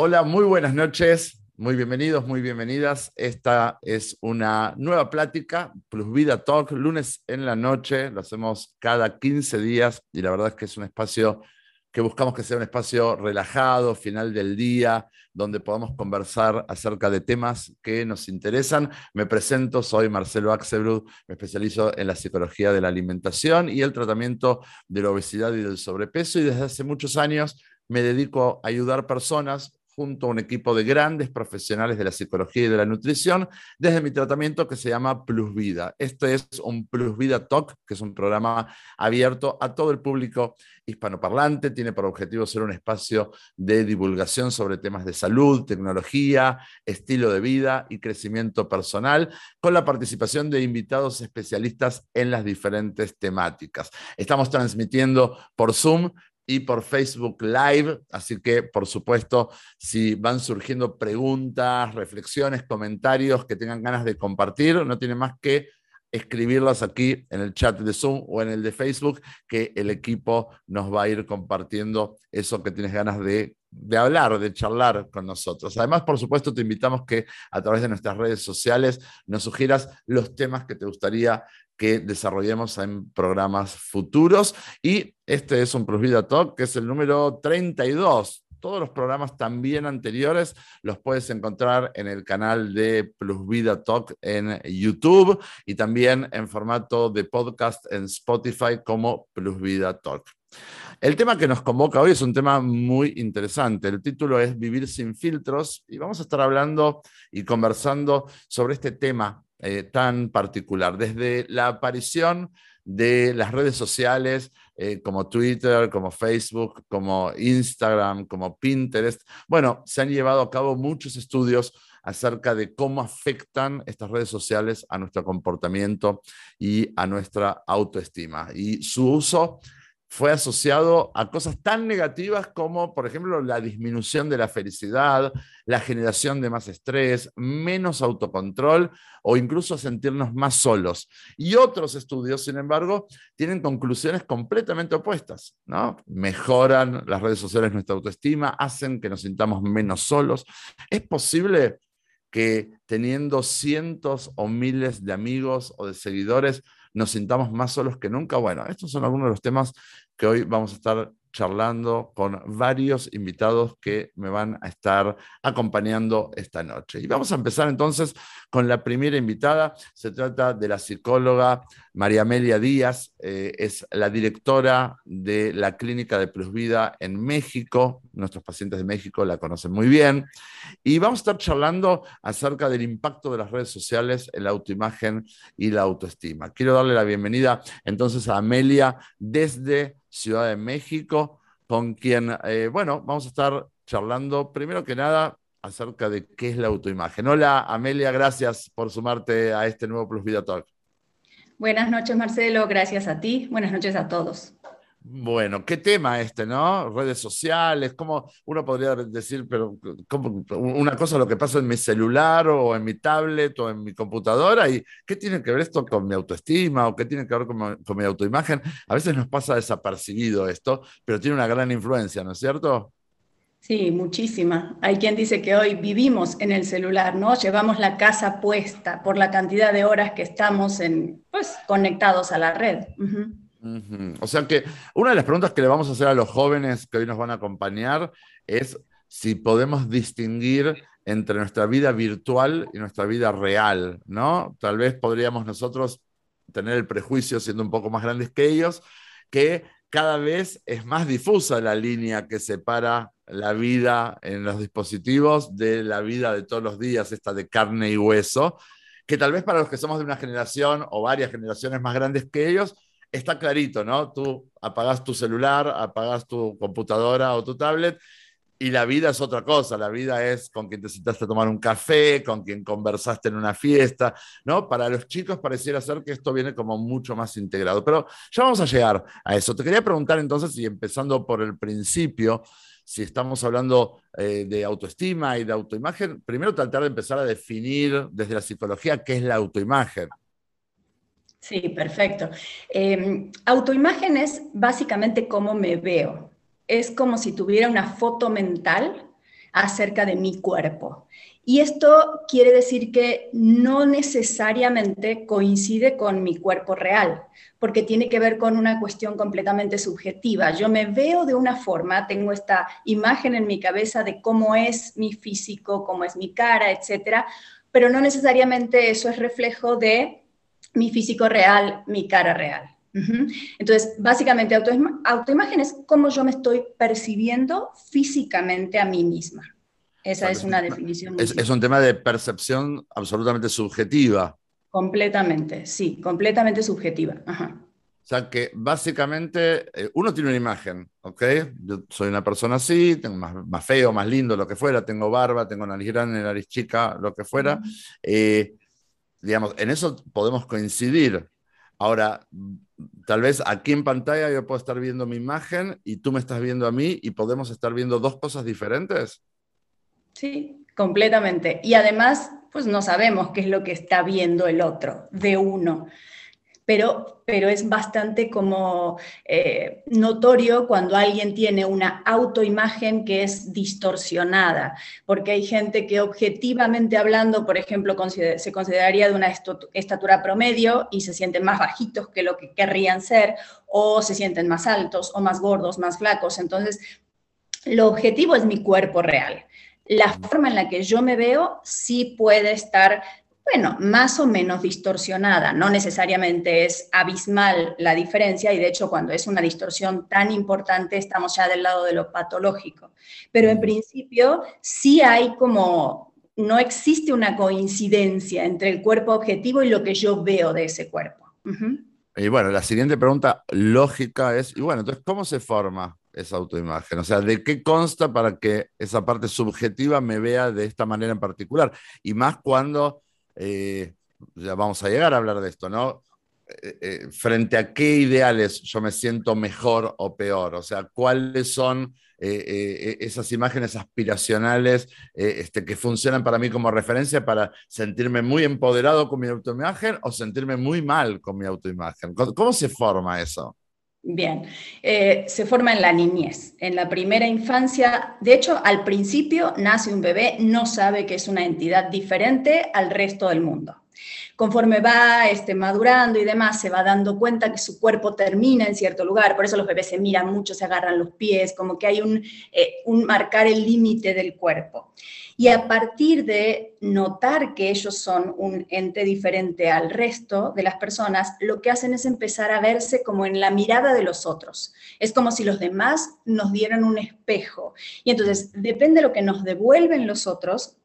Hola, muy buenas noches. Muy bienvenidos, muy bienvenidas. Esta es una nueva plática, Plus Vida Talk, lunes en la noche. Lo hacemos cada 15 días y la verdad es que es un espacio que buscamos que sea un espacio relajado, final del día, donde podamos conversar acerca de temas que nos interesan. Me presento, soy Marcelo Axelbrud, me especializo en la psicología de la alimentación y el tratamiento de la obesidad y del sobrepeso y desde hace muchos años me dedico a ayudar personas junto a un equipo de grandes profesionales de la psicología y de la nutrición, desde mi tratamiento que se llama Plus Vida. Este es un Plus Vida Talk, que es un programa abierto a todo el público hispanoparlante, tiene por objetivo ser un espacio de divulgación sobre temas de salud, tecnología, estilo de vida y crecimiento personal, con la participación de invitados especialistas en las diferentes temáticas. Estamos transmitiendo por Zoom y por Facebook Live. Así que, por supuesto, si van surgiendo preguntas, reflexiones, comentarios que tengan ganas de compartir, no tienen más que escribirlas aquí en el chat de Zoom o en el de Facebook, que el equipo nos va a ir compartiendo eso que tienes ganas de, de, hablar, de charlar con nosotros. Además, por supuesto, te invitamos que a través de nuestras redes sociales nos sugieras los temas que te gustaría que desarrollemos en programas futuros. Y este es un Plus Vida Talk, que es el número 32. Todos los programas también anteriores los puedes encontrar en el canal de Plus Vida Talk en YouTube y también en formato de podcast en Spotify como Plus Vida Talk. El tema que nos convoca hoy es un tema muy interesante. El título es Vivir sin filtros y vamos a estar hablando y conversando sobre este tema eh, tan particular. Desde la aparición de las redes sociales eh, como Twitter, como Facebook, como Instagram, como Pinterest, bueno, se han llevado a cabo muchos estudios acerca de cómo afectan estas redes sociales a nuestro comportamiento y a nuestra autoestima. Y su uso fue asociado a cosas tan negativas como, por ejemplo, la disminución de la felicidad, la generación de más estrés, menos autocontrol o incluso sentirnos más solos. Y otros estudios, sin embargo, tienen conclusiones completamente opuestas. ¿no? Mejoran las redes sociales nuestra autoestima, hacen que nos sintamos menos solos. Es posible que teniendo cientos o miles de amigos o de seguidores nos sintamos más solos que nunca. Bueno, estos son algunos de los temas que hoy vamos a estar charlando con varios invitados que me van a estar acompañando esta noche. Y vamos a empezar entonces con la primera invitada. Se trata de la psicóloga María Amelia Díaz, eh, es la directora de la Clínica de Plus Vida en México. Nuestros pacientes de México la conocen muy bien. Y vamos a estar charlando acerca del impacto de las redes sociales en la autoimagen y la autoestima. Quiero darle la bienvenida entonces a Amelia desde Ciudad de México, con quien, eh, bueno, vamos a estar charlando primero que nada acerca de qué es la autoimagen. Hola Amelia, gracias por sumarte a este nuevo Plus Vida Talk. Buenas noches Marcelo, gracias a ti, buenas noches a todos. Bueno, qué tema este, ¿no? Redes sociales, ¿cómo uno podría decir, pero una cosa lo que pasa en mi celular o en mi tablet o en mi computadora y qué tiene que ver esto con mi autoestima o qué tiene que ver con, mi autoimagen? A veces nos pasa desapercibido esto, pero tiene una gran influencia, ¿no es cierto? Sí, muchísima. Hay quien dice que hoy vivimos en el celular, ¿no? Llevamos la casa puesta por la cantidad de horas que estamos en, pues, conectados a la red. O sea que una de las preguntas que le vamos a hacer a los jóvenes que hoy nos van a acompañar es si podemos distinguir entre nuestra vida virtual y nuestra vida real, ¿no? Tal vez podríamos nosotros tener el prejuicio, siendo un poco más grandes que ellos, que cada vez es más difusa la línea que separa la vida en los dispositivos de la vida de todos los días, esta de carne y hueso, que tal vez para los que somos de una generación o varias generaciones más grandes que ellos, está clarito, ¿no? Tú apagas tu celular, apagas tu computadora o tu tablet y la vida es otra cosa, la vida es con quien te sentaste a tomar un café, con quien conversaste en una fiesta, ¿no? Para los chicos pareciera ser que esto viene como mucho más integrado, pero ya vamos a llegar a eso. Te quería preguntar entonces, y empezando por el principio, si estamos hablando eh, de autoestima y de autoimagen, primero tratar de empezar a definir desde la psicología qué es la autoimagen. Sí, perfecto. Em, autoimagen es básicamente cómo me veo. Es como si tuviera una foto mental acerca de mi cuerpo. Y esto quiere decir que no necesariamente coincide con mi cuerpo real, porque tiene que ver con una cuestión completamente subjetiva. Yo me veo de una forma, tengo esta imagen en mi cabeza de cómo es mi físico, cómo es mi cara, etcétera, pero no necesariamente eso es reflejo de mi físico real, mi cara real. Entonces, básicamente, autoimagen es cómo yo me estoy percibiendo físicamente a mí misma. Esa es una definición. Es, un tema de percepción absolutamente subjetiva. Completamente, sí, completamente subjetiva. O sea que básicamente eh, uno tiene una imagen, ¿ok? Yo soy una persona así, tengo más, feo, más lindo, lo que fuera, tengo barba, tengo nariz grande, nariz chica, lo que fuera. Eh, digamos, en eso podemos coincidir. Ahora, tal vez aquí en pantalla yo puedo estar viendo mi imagen y tú me estás viendo a mí y podemos estar viendo dos cosas diferentes. Sí, completamente. Y además, pues no sabemos qué es lo que está viendo el otro de uno. Pero, pero es bastante como eh, notorio cuando alguien tiene una autoimagen que es distorsionada, porque hay gente que objetivamente hablando, por ejemplo, se consideraría de una estatura promedio y se sienten más bajitos que lo que querrían ser, o se sienten más altos, o más gordos, más flacos. Entonces, lo objetivo es mi cuerpo real la forma en la que yo me veo sí puede estar, bueno, más o menos distorsionada. No necesariamente es abismal la diferencia y de hecho cuando es una distorsión tan importante estamos ya del lado de lo patológico. Pero en principio sí hay como, no existe una coincidencia entre el cuerpo objetivo y lo que yo veo de ese cuerpo. Y bueno, la siguiente pregunta lógica es, y bueno, entonces, ¿cómo se forma esa autoimagen? O sea, ¿de qué consta para que esa parte subjetiva me vea de esta manera en particular? Y más cuando, eh, ya vamos a llegar a hablar de esto, ¿no? Eh, eh, frente a qué ideales yo me siento mejor o peor, o sea, cuáles son esas imágenes aspiracionales este, que funcionan para mí como referencia para sentirme muy empoderado con mi autoimagen o sentirme muy mal con mi autoimagen. cómo se forma eso? Bien, eh, se forma en la niñez, en la primera infancia. De hecho, al principio nace un bebé, no sabe que es una entidad diferente al resto del mundo. Conforme va este, madurando y demás, se va dando cuenta que su cuerpo termina en cierto lugar. Por eso los bebés se miran mucho, se agarran los pies, como que hay un, eh, un marcar el límite del cuerpo y a partir de notar que ellos son un ente diferente al resto de las personas, lo que hacen es empezar a verse como en la mirada de los otros. Es como si los demás nos dieran un espejo. Y entonces, depende de lo que nos devuelven los otros,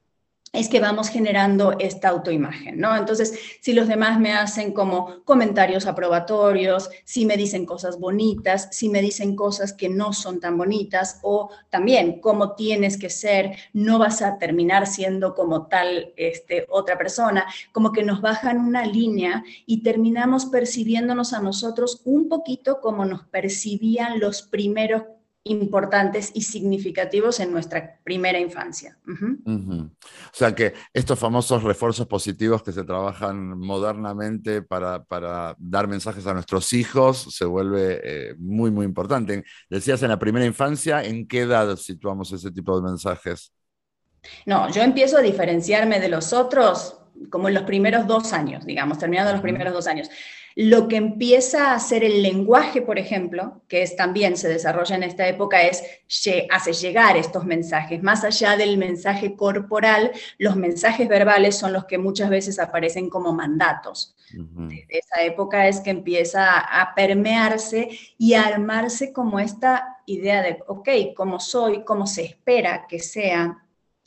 es que vamos generando esta autoimagen, ¿no? Entonces, si los demás me hacen como comentarios aprobatorios, si me dicen cosas bonitas, si me dicen cosas que no son tan bonitas, o también cómo tienes que ser, no vas a terminar siendo como tal este, otra persona, como que nos bajan una línea y terminamos percibiéndonos a nosotros un poquito como nos percibían los primeros importantes y significativos en nuestra primera infancia. O sea que estos famosos refuerzos positivos que se trabajan modernamente para, dar mensajes a nuestros hijos se vuelve eh, muy, muy importante. Decías en la primera infancia, ¿en qué edad situamos ese tipo de mensajes? No, yo empiezo a diferenciarme de los otros como en los primeros dos años, digamos, terminando los primeros dos años. Lo que empieza a hacer el lenguaje, por ejemplo, que es, también se desarrolla en esta época, es hace llegar estos mensajes. Más allá del mensaje corporal, los mensajes verbales son los que muchas veces aparecen como mandatos. De esa época es que empieza a permearse y a armarse como esta idea de, ok, cómo soy, cómo se espera que sea,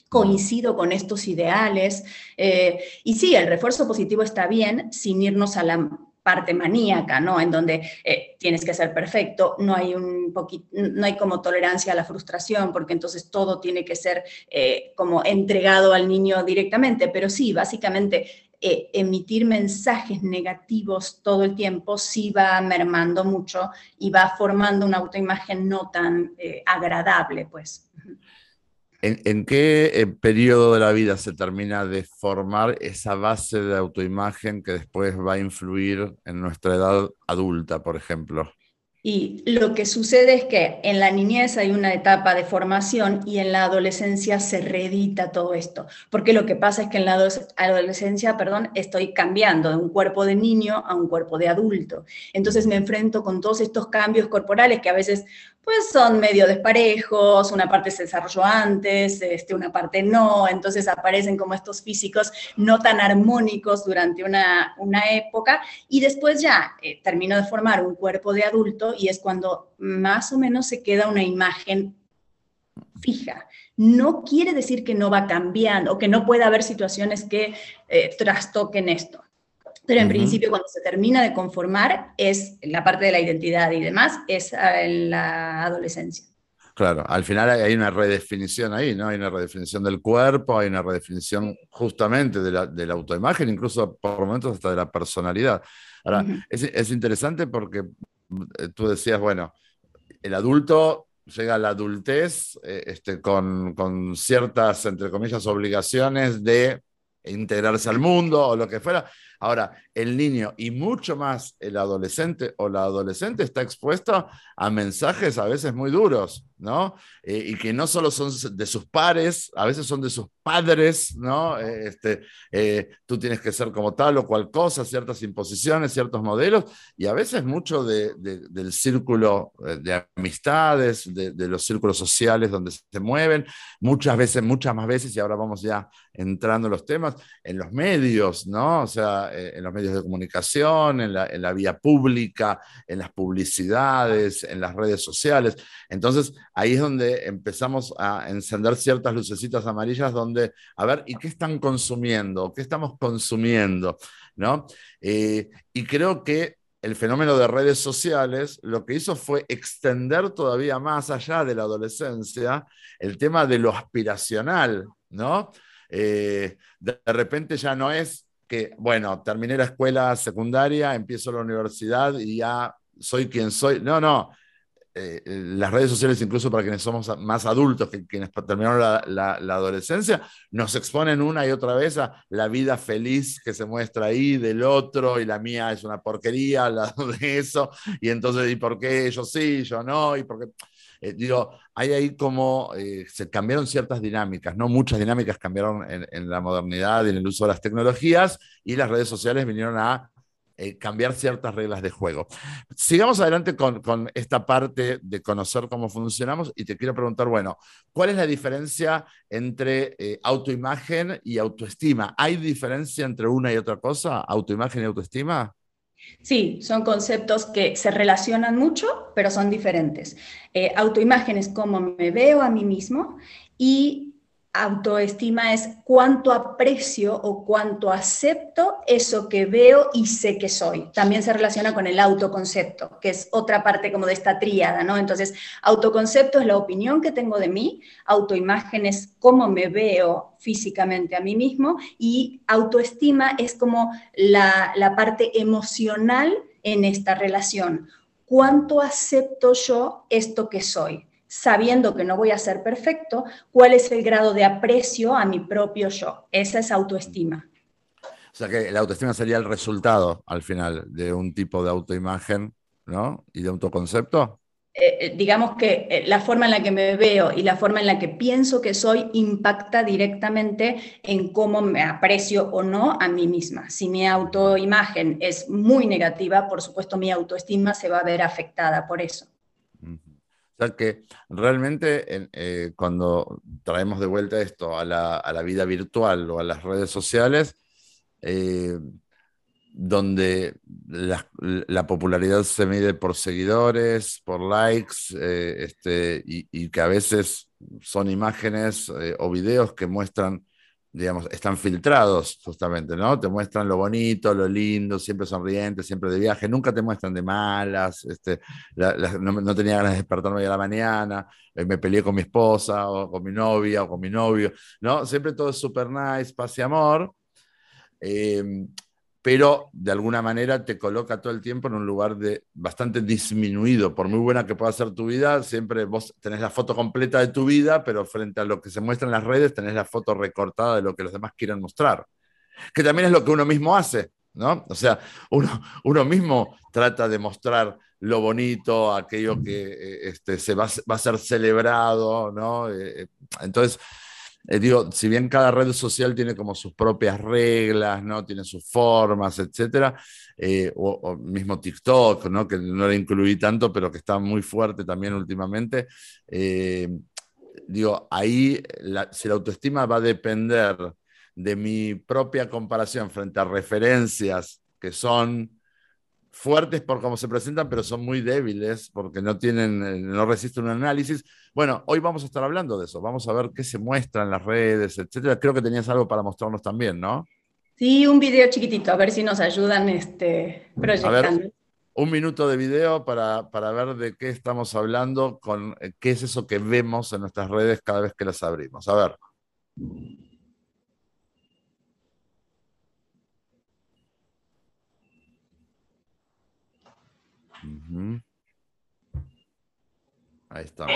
coincido con estos ideales. Eh, y sí, el refuerzo positivo está bien sin irnos a la parte maníaca, ¿no? En donde eh, tienes que ser perfecto, no hay, un no hay como tolerancia a la frustración, porque entonces todo tiene que ser eh, como entregado al niño directamente, pero sí, básicamente eh, emitir mensajes negativos todo el tiempo sí va mermando mucho y va formando una autoimagen no tan agradable, pues. ¿En, qué eh, periodo de la vida se termina de formar esa base de autoimagen que después va a influir en nuestra edad adulta, por ejemplo? Y lo que sucede es que en la niñez hay una etapa de formación y en la adolescencia se reedita todo esto, porque lo que pasa es que en la adolescencia, perdón, estoy cambiando de un cuerpo de niño a un cuerpo de adulto. Entonces me enfrento con todos estos cambios corporales que a veces pues son medio desparejos, una parte se desarrolló antes, este, una parte no, entonces aparecen como estos físicos no tan armónicos durante una, época y después ya eh, termino de formar un cuerpo de adulto y es cuando más o menos se queda una imagen fija. No quiere decir que no va cambiando o que no pueda haber situaciones que eh, trastoquen esto. Pero en principio, cuando se termina de conformar, es la parte de la identidad y demás, es ah, en la adolescencia. Claro, al final hay una redefinición ahí, ¿no? Hay una redefinición del cuerpo, hay una redefinición justamente de la, de la autoimagen, incluso por momentos hasta de la personalidad. Ahora, es, es, interesante porque eh, tú decías, bueno, el adulto llega a la adultez eh, este, con, con ciertas, entre comillas, obligaciones de integrarse al mundo o lo que fuera, Ahora, el niño y mucho más el adolescente o la adolescente está expuesto a mensajes a veces muy duros, ¿no? Eh, y que no solo son de sus pares, a veces son de sus padres, ¿no? Eh, este, eh, tú tienes que ser como tal o cual cosa, ciertas imposiciones, ciertos modelos, y a veces mucho del círculo de amistades, de, de, los círculos sociales donde se mueven, muchas veces, muchas más veces, y ahora vamos ya entrando en los temas, en los medios, ¿no? O sea, en los medios de comunicación, en la, vía pública, en las publicidades, en las redes sociales. Entonces, ahí es donde empezamos a encender ciertas lucecitas amarillas donde, a ver, ¿y qué están consumiendo? ¿Qué estamos consumiendo? ¿No? Eh, y creo que el fenómeno de redes sociales lo que hizo fue extender todavía más allá de la adolescencia el tema de lo aspiracional, ¿no? Eh, de repente ya no es que, bueno, terminé la escuela secundaria, empiezo la universidad y ya soy quien soy. No, no. Eh, las redes sociales, incluso para quienes somos más adultos, que quienes terminaron la, adolescencia, nos exponen una y otra vez a la vida feliz que se muestra ahí del otro y la mía es una porquería al lado de eso. Y entonces, ¿y por qué yo sí, yo no? ¿Y por qué? Eh, digo, hay ahí como eh, se cambiaron ciertas dinámicas, ¿no? Muchas dinámicas cambiaron en, la modernidad y en el uso de las tecnologías y las redes sociales vinieron a eh, cambiar ciertas reglas de juego. Sigamos adelante con, esta parte de conocer cómo funcionamos y te quiero preguntar, bueno, ¿cuál es la diferencia entre autoimagen y autoestima? ¿Hay diferencia entre una y otra cosa, autoimagen y autoestima? Sí, son conceptos que se relacionan mucho, pero son diferentes. Eh, autoimagen es cómo me veo a mí mismo y autoestima es cuánto aprecio o cuánto acepto eso que veo y sé que soy. También se relaciona con el autoconcepto, que es otra parte como de esta tríada, ¿no? Entonces, autoconcepto es la opinión que tengo de mí, autoimagen es cómo me veo físicamente a mí mismo y autoestima es como la, la parte emocional en esta relación. ¿Cuánto acepto yo esto que soy? Sabiendo que no voy a ser perfecto, cuál es el grado de aprecio a mi propio yo. Esa es autoestima. O sea que la autoestima sería el resultado al final de un tipo de autoimagen, ¿no? Y de autoconcepto. Eh, eh, digamos que eh, la forma en la que me veo y la forma en la que pienso que soy impacta directamente en cómo me aprecio o no a mí misma. Si mi autoimagen es muy negativa, por supuesto mi autoestima se va a ver afectada por eso. O sea que realmente eh, cuando traemos de vuelta esto a la, vida virtual o a las redes sociales, eh, donde la, popularidad se mide por seguidores, por likes, eh, este, y, que a veces son imágenes o videos que muestran digamos, están filtrados justamente, ¿no? Te muestran lo bonito, lo lindo, siempre sonrientes, siempre de viaje, nunca te muestran de malas, este, no, tenía ganas de despertarme a la mañana, eh, me peleé con mi esposa o con mi novia o con mi novio, ¿no? Siempre todo es super nice, paz y amor. Eh, pero de alguna manera te coloca todo el tiempo en un lugar de bastante disminuido. Por muy buena que pueda ser tu vida, siempre vos tenés la foto completa de tu vida, pero frente a lo que se muestra en las redes, tenés la foto recortada de lo que los demás quieren mostrar. Que también es lo que uno mismo hace, ¿no? O sea, uno, uno mismo trata de mostrar lo bonito, aquello que eh, este, se va, a ser celebrado, ¿no? Eh, digo, si bien cada red social tiene como sus propias reglas, ¿no? Tiene sus formas, etcétera, o, mismo TikTok, ¿no? Que no lo incluí tanto, pero que está muy fuerte también últimamente digo, ahí si la autoestima va a depender de mi propia comparación frente a referencias que son fuertes por cómo se presentan, pero son muy débiles porque no tienen, eh, no resisten un análisis. Bueno, hoy vamos a estar hablando de eso. Vamos a ver qué se muestra en las redes, etcétera. Creo que tenías algo para mostrarnos también, ¿no? Sí, un video chiquitito, a ver si nos ayudan este, proyectando un minuto de video para, para, ver de qué estamos hablando, con eh, qué es eso que vemos en nuestras redes cada vez que las abrimos. A ver. Ahí estamos.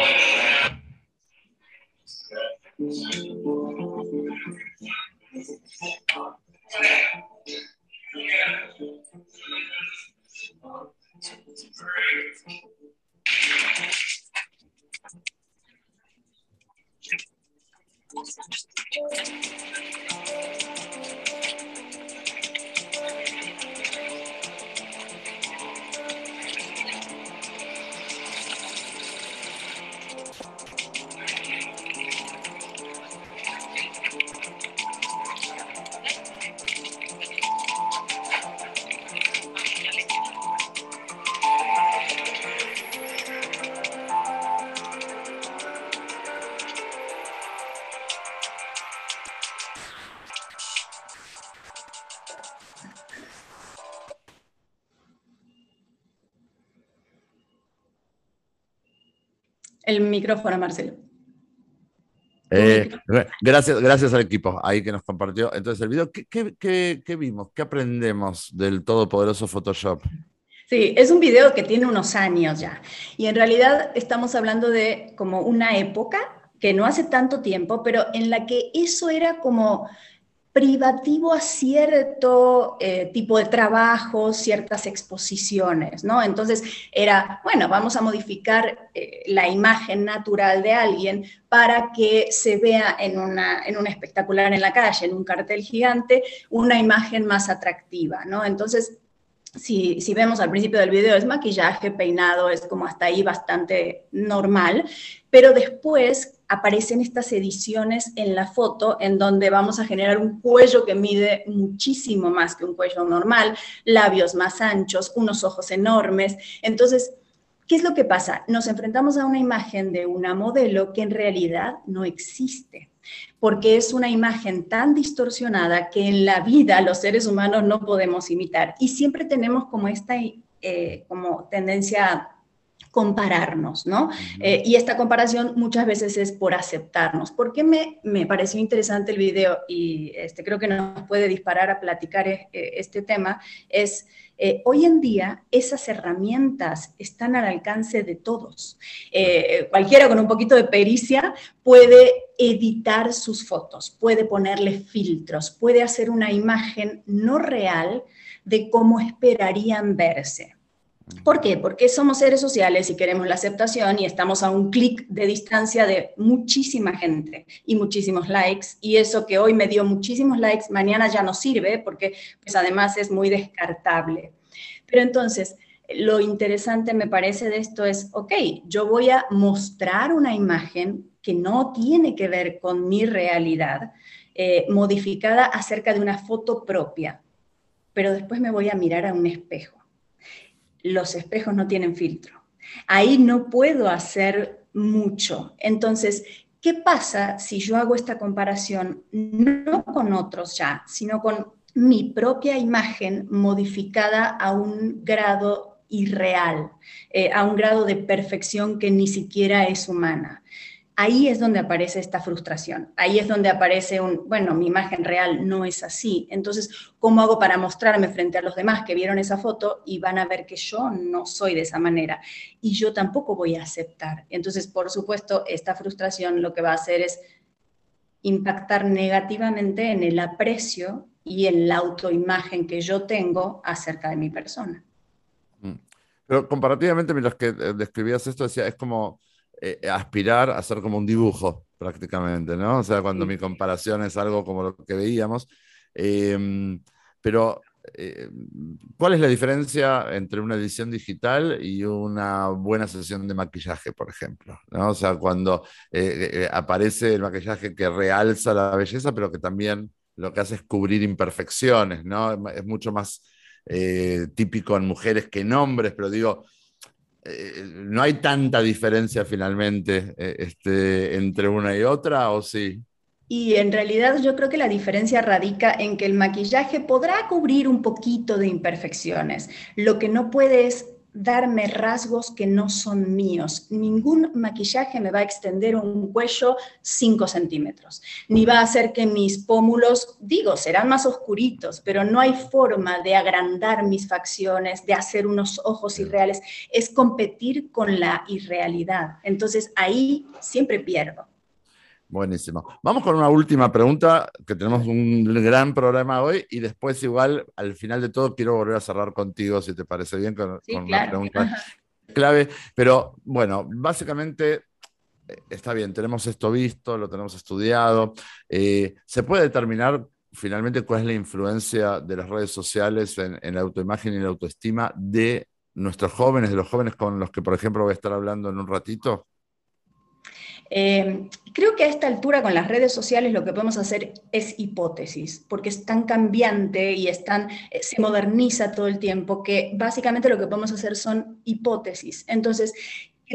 Micrófono, Marcelo. Eh, gracias, gracias al equipo ahí que nos compartió. Entonces, el video, ¿qué, vimos? ¿Qué aprendemos del todopoderoso Photoshop? Sí, es un video que tiene unos años ya. Y en realidad estamos hablando de como una época que no hace tanto tiempo, pero en la que eso era como privativo a cierto eh, tipo de trabajo, ciertas exposiciones, ¿no? Entonces era, bueno, vamos a modificar eh, la imagen natural de alguien para que se vea en, una, en un espectacular en la calle, en un cartel gigante, una imagen más atractiva, ¿no? Entonces, si, si, vemos al principio del video, es maquillaje, peinado, es como hasta ahí bastante normal, pero después aparecen estas ediciones en la foto en donde vamos a generar un cuello que mide muchísimo más que un cuello normal, labios más anchos, unos ojos enormes. Entonces, ¿qué es lo que pasa? Nos enfrentamos a una imagen de una modelo que en realidad no existe, porque es una imagen tan distorsionada que en la vida los seres humanos no podemos imitar. Y siempre tenemos como esta eh, como tendencia compararnos, ¿no? Eh, y esta comparación muchas veces es por aceptarnos. ¿Por qué me, me pareció interesante el video y este, creo que nos puede disparar a platicar eh, este tema? Es, eh, hoy en día esas herramientas están al alcance de todos. cualquiera con un poquito de pericia puede editar sus fotos, puede ponerle filtros, puede hacer una imagen no real de cómo esperarían verse. ¿Por qué? Porque somos seres sociales y queremos la aceptación y estamos a un clic de distancia de muchísima gente y muchísimos likes. Y eso que hoy me dio muchísimos likes, mañana ya no sirve porque pues además es muy descartable. Pero entonces, lo interesante me parece de esto es, ok, yo voy a mostrar una imagen que no tiene que ver con mi realidad, eh, modificada acerca de una foto propia, pero después me voy a mirar a un espejo los espejos no tienen filtro. Ahí no puedo hacer mucho. Entonces, ¿qué pasa si yo hago esta comparación no con otros ya, sino con mi propia imagen modificada a un grado irreal, eh, a un grado de perfección que ni siquiera es humana? Ahí es donde aparece esta frustración, ahí es donde aparece un, bueno, mi imagen real no es así, entonces, ¿cómo hago para mostrarme frente a los demás que vieron esa foto y van a ver que yo no soy de esa manera y yo tampoco voy a aceptar? Entonces, por supuesto, esta frustración lo que va a hacer es impactar negativamente en el aprecio y en la autoimagen que yo tengo acerca de mi persona. Pero comparativamente, mientras que eh, describías esto, decía, es como eh, aspirar a ser como un dibujo, prácticamente, ¿no? O sea, cuando mi comparación es algo como lo que veíamos. Em, pero, eh, ¿cuál es la diferencia entre una edición digital y una buena sesión de maquillaje, por ejemplo? ¿no? O sea, cuando aparece el maquillaje que realza la belleza, pero que también lo que hace es cubrir imperfecciones, ¿no? Es mucho más eh, típico en mujeres que en hombres, pero digo, eh, ¿no hay tanta diferencia finalmente eh, este, entre una y otra o sí? Y en realidad yo creo que la diferencia radica en que el maquillaje podrá cubrir un poquito de imperfecciones. Lo que no puede es darme rasgos que no son míos. Ningún maquillaje me va a extender un cuello 5 centímetros, ni va a hacer que mis pómulos, digo, serán más oscuritos, pero no hay forma de agrandar mis facciones, de hacer unos ojos irreales. Es competir con la irrealidad. Entonces ahí siempre pierdo. Buenísimo. Vamos con una última pregunta, que tenemos un gran programa hoy y después igual al final de todo quiero volver a cerrar contigo, si te parece bien, con, una pregunta clave. Pero bueno, básicamente eh, está bien, tenemos esto visto, lo tenemos estudiado. Eh, ¿Se puede determinar finalmente cuál es la influencia de las redes sociales en, en la autoimagen y la autoestima de nuestros jóvenes, de los jóvenes con los que, por ejemplo, voy a estar hablando en un ratito? Eh, creo que a esta altura con las redes sociales lo que podemos hacer es hipótesis, porque es tan cambiante y es tan, eh, se moderniza todo el tiempo que básicamente lo que podemos hacer son hipótesis. Entonces,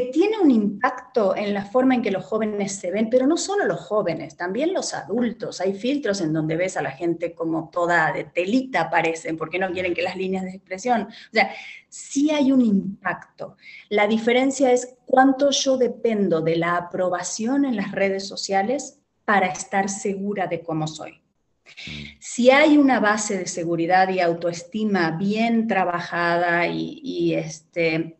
tiene un impacto en la forma en que los jóvenes se ven, pero no solo los jóvenes, también los adultos. Hay filtros en donde ves a la gente como toda de telita, parecen, porque no quieren que las líneas de expresión. O sea, sí hay un impacto. La diferencia es cuánto yo dependo de la aprobación en las redes sociales para estar segura de cómo soy. Si hay una base de seguridad y autoestima bien trabajada y este,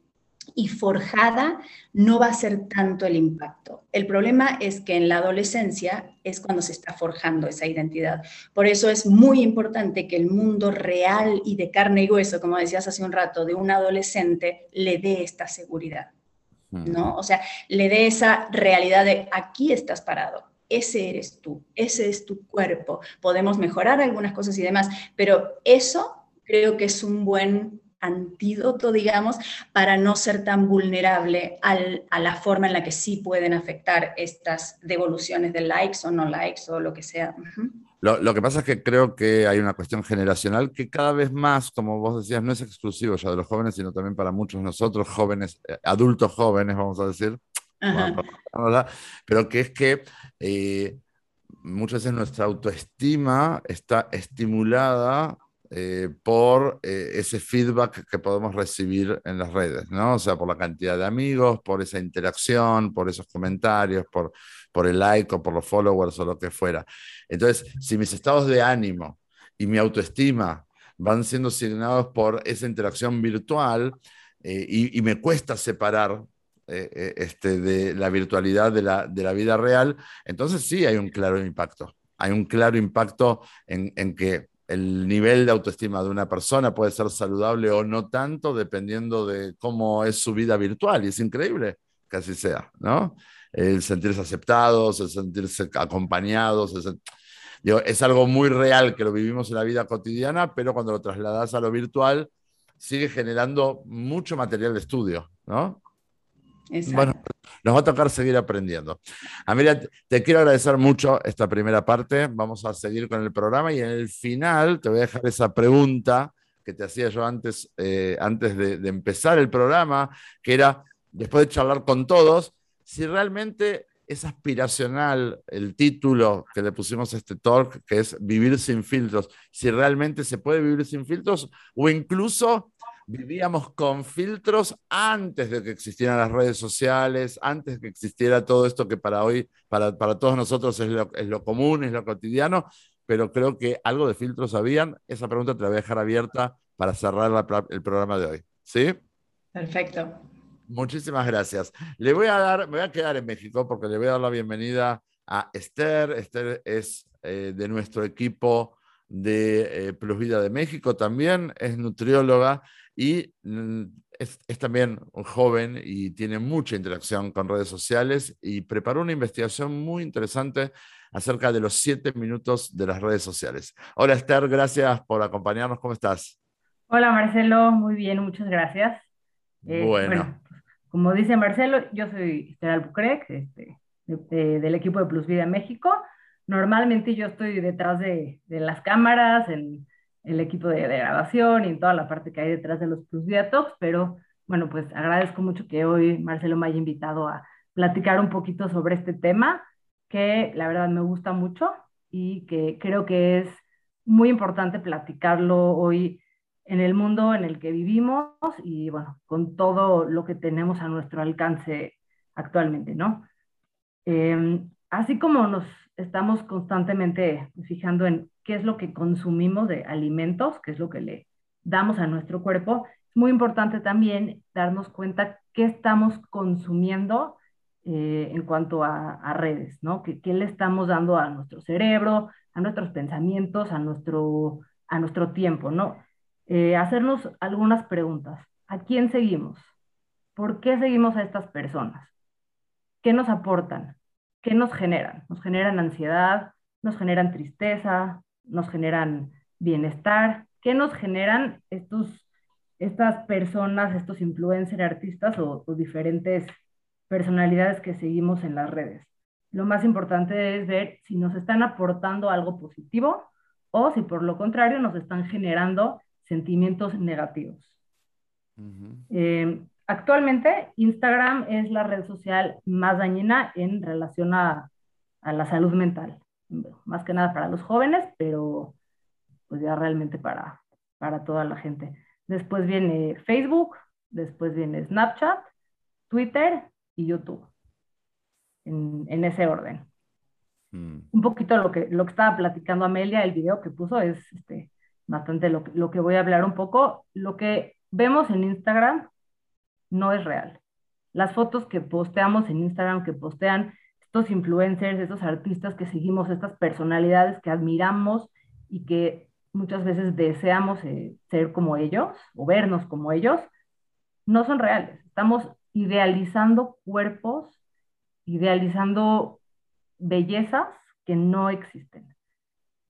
y forjada, no va a ser tanto el impacto. El problema es que en la adolescencia es cuando se está forjando esa identidad. Por eso es muy importante que el mundo real y de carne y hueso, como decías hace un rato, de un adolescente le dé esta seguridad. ¿no? O sea, le dé esa realidad de aquí estás parado, ese eres tú, ese es tu cuerpo. Podemos mejorar algunas cosas y demás, pero eso creo que es un buen antídoto, digamos, para no ser tan vulnerable a la forma en la que sí pueden afectar estas devoluciones de likes o no likes o lo que sea. lo, que pasa es que creo que hay una cuestión generacional que cada vez más, como vos decías, no es exclusivo ya de los jóvenes, sino también para muchos nosotros, jóvenes, eh, adultos jóvenes, vamos a decir, pero que es que eh, muchas veces nuestra autoestima está estimulada eh, por eh, ese feedback que podemos recibir en las redes, ¿no? O sea, por la cantidad de amigos, por esa interacción, por esos comentarios, por, por el like o por los followers o lo que fuera. Entonces, si mis estados de ánimo y mi autoestima van siendo asignados por esa interacción virtual eh, y, me cuesta separar este, de la virtualidad de la, de la vida real, entonces sí hay un claro impacto. Hay un claro impacto en, en que el nivel de autoestima de una persona puede ser saludable o no tanto dependiendo de cómo es su vida virtual. Y es increíble que así sea, ¿no? El sentirse aceptados, el sentirse acompañados, es algo muy real que lo vivimos en la vida cotidiana, pero cuando lo trasladas a lo virtual, sigue generando mucho material de estudio, ¿no? Bueno, nos va a tocar seguir aprendiendo. Amiria, te quiero agradecer mucho esta primera parte. Vamos a seguir con el programa y en el final te voy a dejar esa pregunta que te hacía yo antes, eh, antes de, de empezar el programa, que era, después de charlar con todos, si realmente es aspiracional el título que le pusimos a este talk, que es Vivir sin filtros, si realmente se puede vivir sin filtros o incluso vivíamos con filtros antes de que existieran las redes sociales, antes de que existiera todo esto que para hoy, para, para todos nosotros es lo, es lo, común, es lo cotidiano, pero creo que algo de filtros habían. Esa pregunta te la voy a dejar abierta para cerrar el programa de hoy. ¿Sí? Perfecto. Muchísimas gracias. Le voy a dar, me voy a quedar en México porque le voy a dar la bienvenida a Esther. Esther es eh, de nuestro equipo de eh, Plus Vida de México también, es nutrióloga y mm, es, también un joven y tiene mucha interacción con redes sociales y preparó una investigación muy interesante acerca de los siete minutos de las redes sociales. Hola Esther, gracias por acompañarnos. ¿Cómo estás? Hola Marcelo, muy bien, muchas gracias. Eh, bueno. como dice Marcelo, yo soy Esther Albuquerque, este, del equipo de Plus Vida México. Normalmente yo estoy detrás de, las cámaras, en el equipo de, grabación y toda la parte que hay detrás de los Plus Vida Talks, pero bueno, pues agradezco mucho que hoy Marcelo me haya invitado a platicar un poquito sobre este tema, que la verdad me gusta mucho y que creo que es muy importante platicarlo hoy en el mundo en el que vivimos y bueno, con todo lo que tenemos a nuestro alcance actualmente, ¿no? Em, así como nos estamos constantemente fijando en qué es lo que consumimos de alimentos, qué es lo que le damos a nuestro cuerpo, es muy importante también darnos cuenta qué estamos consumiendo eh, en cuanto a, redes, ¿no? ¿Qué, ¿Qué, le estamos dando a nuestro cerebro, a nuestros pensamientos, a nuestro, a nuestro tiempo, ¿no? Eh, hacernos algunas preguntas. ¿A quién seguimos? ¿Por qué seguimos a estas personas? ¿Qué nos aportan? ¿Qué nos generan? Nos generan ansiedad, nos generan tristeza, nos generan bienestar. ¿Qué nos generan estos, estas personas, estos influencers, artistas o, o diferentes personalidades que seguimos en las redes? Lo más importante es ver si nos están aportando algo positivo o si por lo contrario nos están generando sentimientos negativos. Eh, actualmente, Instagram es la red social más dañina en relación a, la salud mental, más que nada para los jóvenes, pero pues ya realmente para, para toda la gente. Después viene Facebook, después viene Snapchat, Twitter y YouTube, en, ese orden. Mm. Un poquito lo que, lo que estaba platicando Amelia, el video que puso es este, bastante lo, lo que voy a hablar un poco. Lo que vemos en Instagram no es real. Las fotos que posteamos en Instagram, que postean estos influencers, estos artistas que seguimos, estas personalidades que admiramos y que muchas veces deseamos eh, ser como ellos o vernos como ellos, no son reales. Estamos idealizando cuerpos, idealizando bellezas que no existen.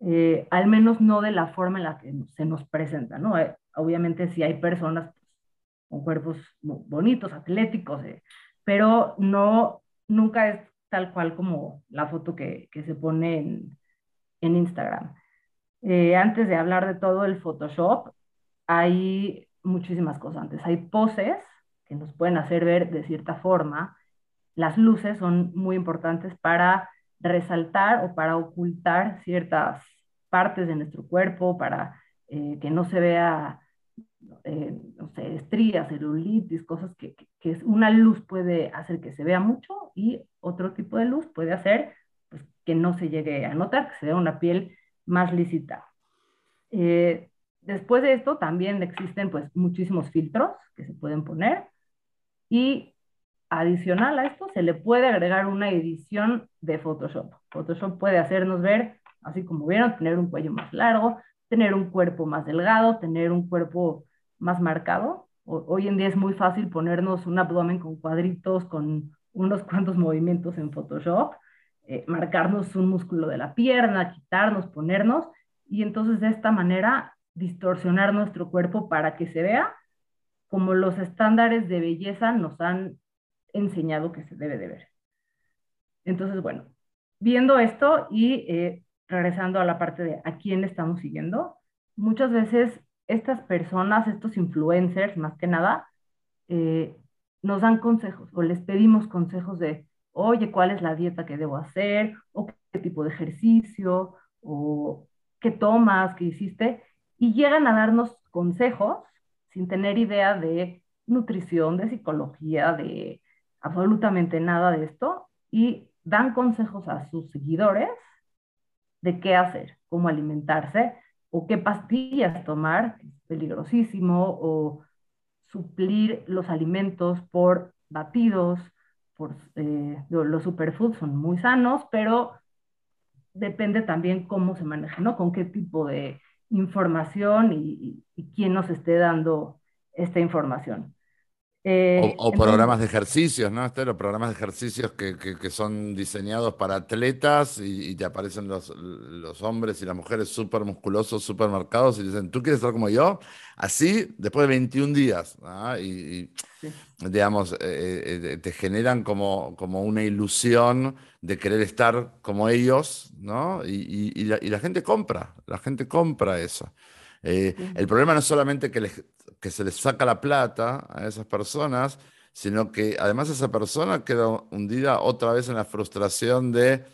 Eh, al menos no de la forma en la que se nos presenta, ¿no? Eh, obviamente si hay personas con cuerpos bonitos, atléticos, eh, pero no, nunca es tal cual como la foto que, que se pone en, en Instagram. antes de hablar de todo el Photoshop, hay muchísimas cosas antes. Hay poses que nos pueden hacer ver de cierta forma. Las luces son muy importantes para resaltar o para ocultar ciertas partes de nuestro cuerpo, para eh, que no se vea, eh, no sé, estrías, celulitis, cosas que, que, una luz puede hacer que se vea mucho y otro tipo de luz puede hacer pues, que no se llegue a notar, que se vea una piel más lícita. Eh, después de esto también existen pues muchísimos filtros que se pueden poner y Adicional a esto, se le puede agregar una edición de Photoshop. Photoshop puede hacernos ver, así como vieron, tener un cuello más largo, tener un cuerpo más delgado, tener un cuerpo más marcado. hoy en día es muy fácil ponernos un abdomen con cuadritos, con unos cuantos movimientos en Photoshop, eh, marcarnos un músculo de la pierna, quitarnos, ponernos, y entonces de esta manera distorsionar nuestro cuerpo para que se vea como los estándares de belleza nos han enseñado que se debe de ver. Entonces, bueno, viendo esto y eh, regresando a la parte de a quién estamos siguiendo, muchas veces estas personas, estos influencers, más que nada, eh, nos dan consejos o les pedimos consejos de, oye, ¿cuál es la dieta que debo hacer? ¿O qué tipo de ejercicio? ¿O qué tomas? ¿Qué hiciste? Y llegan a darnos consejos sin tener idea de nutrición, de psicología, de absolutamente nada de esto y dan consejos a sus seguidores de qué hacer, cómo alimentarse o qué pastillas tomar, es peligrosísimo, o suplir los alimentos por batidos, por eh, los superfoods son muy sanos, pero depende también cómo se maneja, ¿no? Con qué tipo de información y, quién nos esté dando esta información. Eh, o, programas de ejercicios, ¿no, Esther? programas de ejercicios que, que, son diseñados para atletas y, te aparecen los, los, hombres y las mujeres súper musculosos, súper marcados y dicen, ¿tú quieres estar como yo? Así, después de 21 días. Y, digamos, eh, eh, te generan como, como una ilusión de querer estar como ellos, ¿no? Y, la, la, gente compra, la gente compra eso. El problema no es solamente que les, que se les saca la plata a esas personas, sino que además esa persona queda hundida otra vez en la frustración de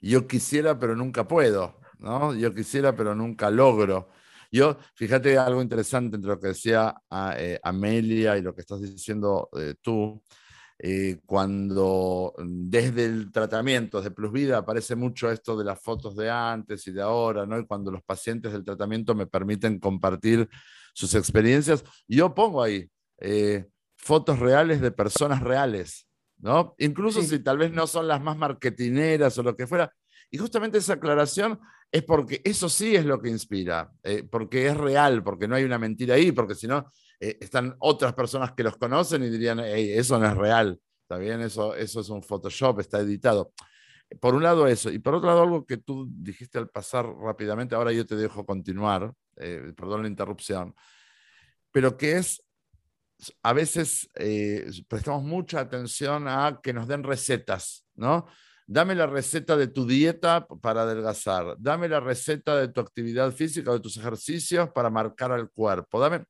yo quisiera pero nunca puedo, ¿no? Yo quisiera pero nunca logro. Yo, fíjate algo interesante entre lo que decía ah, eh, Amelia y lo que estás diciendo eh, tú, eh, cuando desde el tratamiento de Plus Vida aparece mucho esto de las fotos de antes y de ahora, ¿no? Y cuando los pacientes del tratamiento me permiten compartir sus experiencias. Yo pongo ahí eh, fotos reales de personas reales, ¿no? Incluso si tal vez no son las más marketineras o lo que fuera. Y justamente esa aclaración es porque eso sí es lo que inspira, eh, porque es real, porque no hay una mentira ahí, porque si no, eh, están otras personas que los conocen y dirían, eso no es real, ¿está bien? Eso, eso es un Photoshop, está editado. Por un lado eso, y por otro lado algo que tú dijiste al pasar rápidamente, ahora yo te dejo continuar, eh, perdón la interrupción, pero que es, a veces eh, prestamos mucha atención a que nos den recetas, ¿no? Dame la receta de tu dieta para adelgazar, dame la receta de tu actividad física, de tus ejercicios para marcar al cuerpo, dame...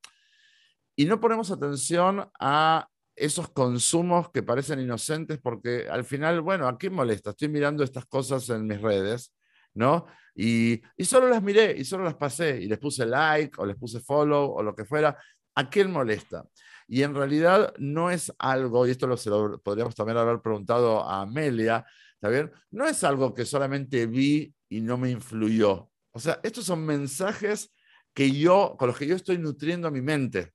Y no ponemos atención a esos consumos que parecen inocentes porque al final, bueno, ¿a quién molesta? Estoy mirando estas cosas en mis redes, ¿no? Y, solo las miré y solo las pasé y les puse like o les puse follow o lo que fuera. ¿A quién molesta? Y en realidad no es algo, y esto lo, podríamos también haber preguntado a Amelia, ¿está bien? No es algo que solamente vi y no me influyó. O sea, estos son mensajes que yo, con los que yo estoy nutriendo mi mente.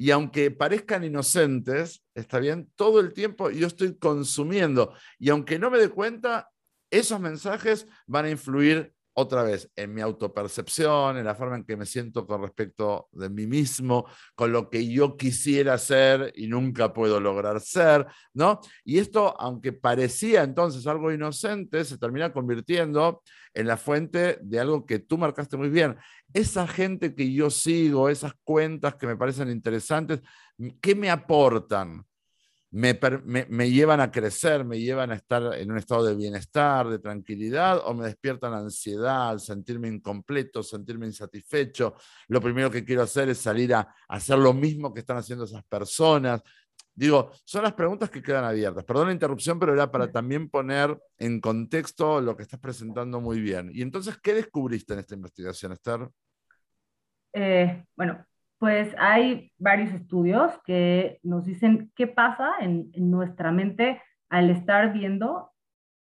Y aunque parezcan inocentes, está bien, todo el tiempo yo estoy consumiendo. Y aunque no me dé cuenta, esos mensajes van a influir otra vez en mi autopercepción, en la forma en que me siento con respecto de mí mismo, con lo que yo quisiera ser y nunca puedo lograr ser, ¿no? Y esto, aunque parecía entonces algo inocente, se termina convirtiendo en la fuente de algo que tú marcaste muy bien. Esa gente que yo sigo, esas cuentas que me parecen interesantes, ¿qué me aportan? Me, llevan a crecer, me llevan a estar en un estado de bienestar, de tranquilidad, o me despiertan ansiedad, sentirme incompleto, sentirme insatisfecho. Lo primero que quiero hacer es salir a, hacer lo mismo que están haciendo esas personas. Digo, son las preguntas que quedan abiertas. Perdón la interrupción, pero era para también poner en contexto lo que estás presentando muy bien. Y entonces, ¿qué descubriste en esta investigación, Esther? Eh, bueno, pues hay varios estudios que nos dicen qué pasa en, nuestra mente al estar viendo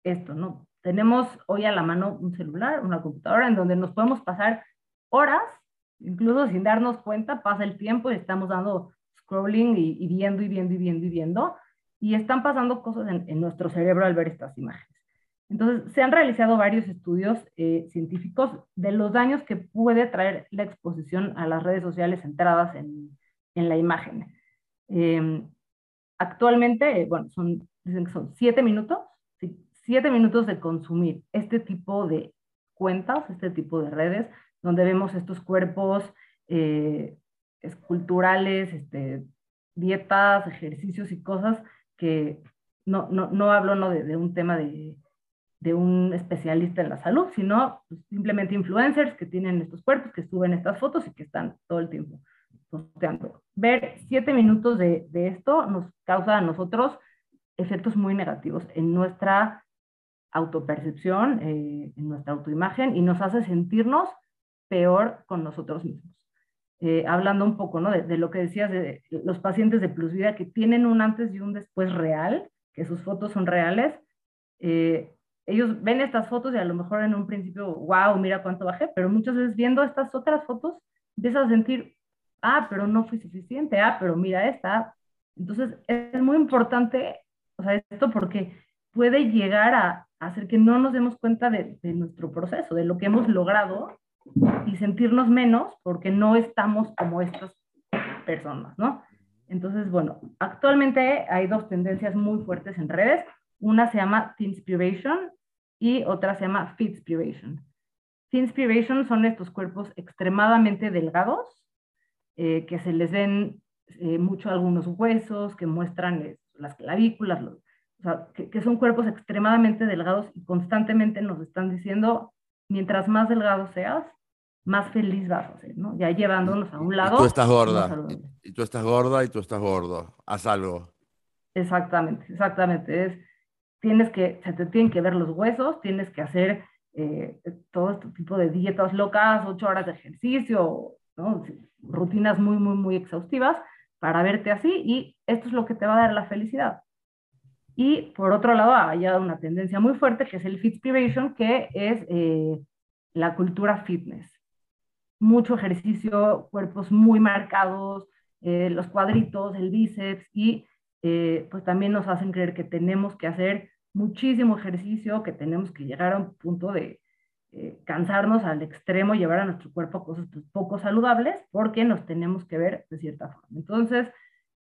esto, ¿no? Tenemos hoy a la mano un celular, una computadora en donde nos podemos pasar horas, incluso sin darnos cuenta, pasa el tiempo y estamos dando scrolling y, viendo y viendo y viendo y viendo, y están pasando cosas en nuestro cerebro al ver estas imágenes. Entonces, se han realizado varios estudios eh, científicos de los daños que puede traer la exposición a las redes sociales centradas en, en la imagen. Em, actualmente, bueno, son, dicen que son siete minutos, siete minutos de consumir este tipo de cuentas, este tipo de redes, donde vemos estos cuerpos eh, esculturales, este, dietas, ejercicios y cosas que no, no, no hablo no de un tema de de un especialista en la salud, sino pues, simplemente influencers que tienen estos cuerpos, que suben estas fotos y que están todo el tiempo posteando. Ver siete minutos de, esto nos causa a nosotros efectos muy negativos en nuestra autopercepción, eh, en nuestra autoimagen y nos hace sentirnos peor con nosotros mismos. Eh, hablando un poco ¿no? de, lo que decías de los pacientes de Plus Vida que tienen un antes y un después real, que sus fotos son reales, eh, ellos ven estas fotos y a lo mejor en un principio, wow, mira cuánto bajé, pero muchas veces viendo estas otras fotos, empiezas a sentir, ah, pero no fui suficiente, ah, pero mira esta. Entonces, es muy importante, o sea, esto porque puede llegar a hacer que no nos demos cuenta de, de nuestro proceso, de lo que hemos logrado y sentirnos menos porque no estamos como estas personas, ¿no? Entonces, bueno, actualmente hay dos tendencias muy fuertes en redes. Una se llama Inspiration y otra se llama Fitspiration. Inspiration son estos cuerpos extremadamente delgados, eh, que se les ven eh, mucho algunos huesos, que muestran eh, las clavículas, o sea, que, que, son cuerpos extremadamente delgados y constantemente nos están diciendo, mientras más delgado seas, más feliz vas a ser, ¿no? Ya llevándonos a un lado. Y tú estás gorda, y, y, tú estás gorda y tú estás gordo, haz algo. Exactamente, exactamente. Es, tienes que, se te tienen que ver los huesos, tienes que hacer eh, todo este tipo de dietas locas, ocho horas de ejercicio, ¿no? rutinas muy, muy, muy exhaustivas para verte así y esto es lo que te va a dar la felicidad. Y por otro lado, hay una tendencia muy fuerte que es el Fitspiration, que es eh, la cultura fitness mucho ejercicio, cuerpos muy marcados, eh, los cuadritos, el bíceps y eh, pues también nos hacen creer que tenemos que hacer muchísimo ejercicio, que tenemos que llegar a un punto de eh, cansarnos al extremo, llevar a nuestro cuerpo cosas pues, poco saludables, porque nos tenemos que ver de cierta forma. Entonces,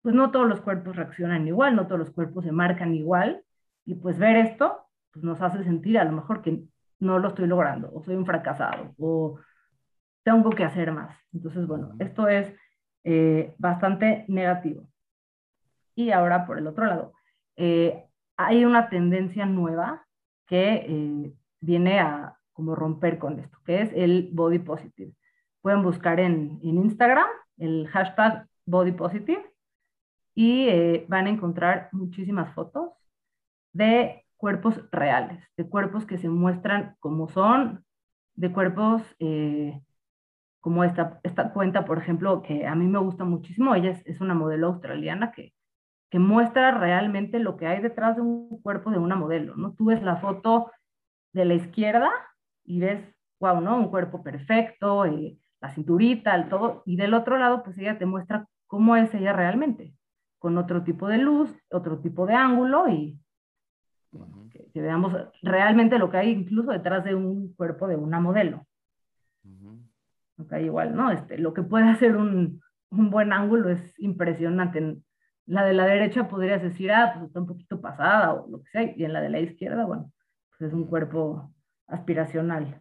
pues no todos los cuerpos reaccionan igual, no todos los cuerpos se marcan igual, y pues ver esto pues nos hace sentir a lo mejor que no lo estoy logrando, o soy un fracasado, o tengo que hacer más. Entonces, bueno, esto es eh, bastante negativo. Y ahora, por el otro lado, eh, hay una tendencia nueva que eh, viene a como romper con esto, que es el body positive. Pueden buscar en, en Instagram el hashtag body positive y van a encontrar muchísimas fotos de cuerpos reales, de cuerpos que se muestran como son, de cuerpos como esta, esta cuenta, por ejemplo, que a mí me gusta muchísimo, ella es, una modelo australiana que, que muestra realmente lo que hay detrás de un cuerpo de una modelo, ¿no? Tú ves la foto de la izquierda y ves, wow, ¿no? Un cuerpo perfecto, eh, la cinturita, el todo, y del otro lado, pues ella te muestra cómo es ella realmente, con otro tipo de luz, otro tipo de ángulo y que, veamos realmente lo que hay incluso detrás de un cuerpo de una modelo igual, ¿no? Este, lo que puede hacer un, un buen ángulo es impresionante. La de la derecha podrías decir, ah, pues está un poquito pasada o lo que sea, y en la de la izquierda, bueno, pues es un cuerpo aspiracional.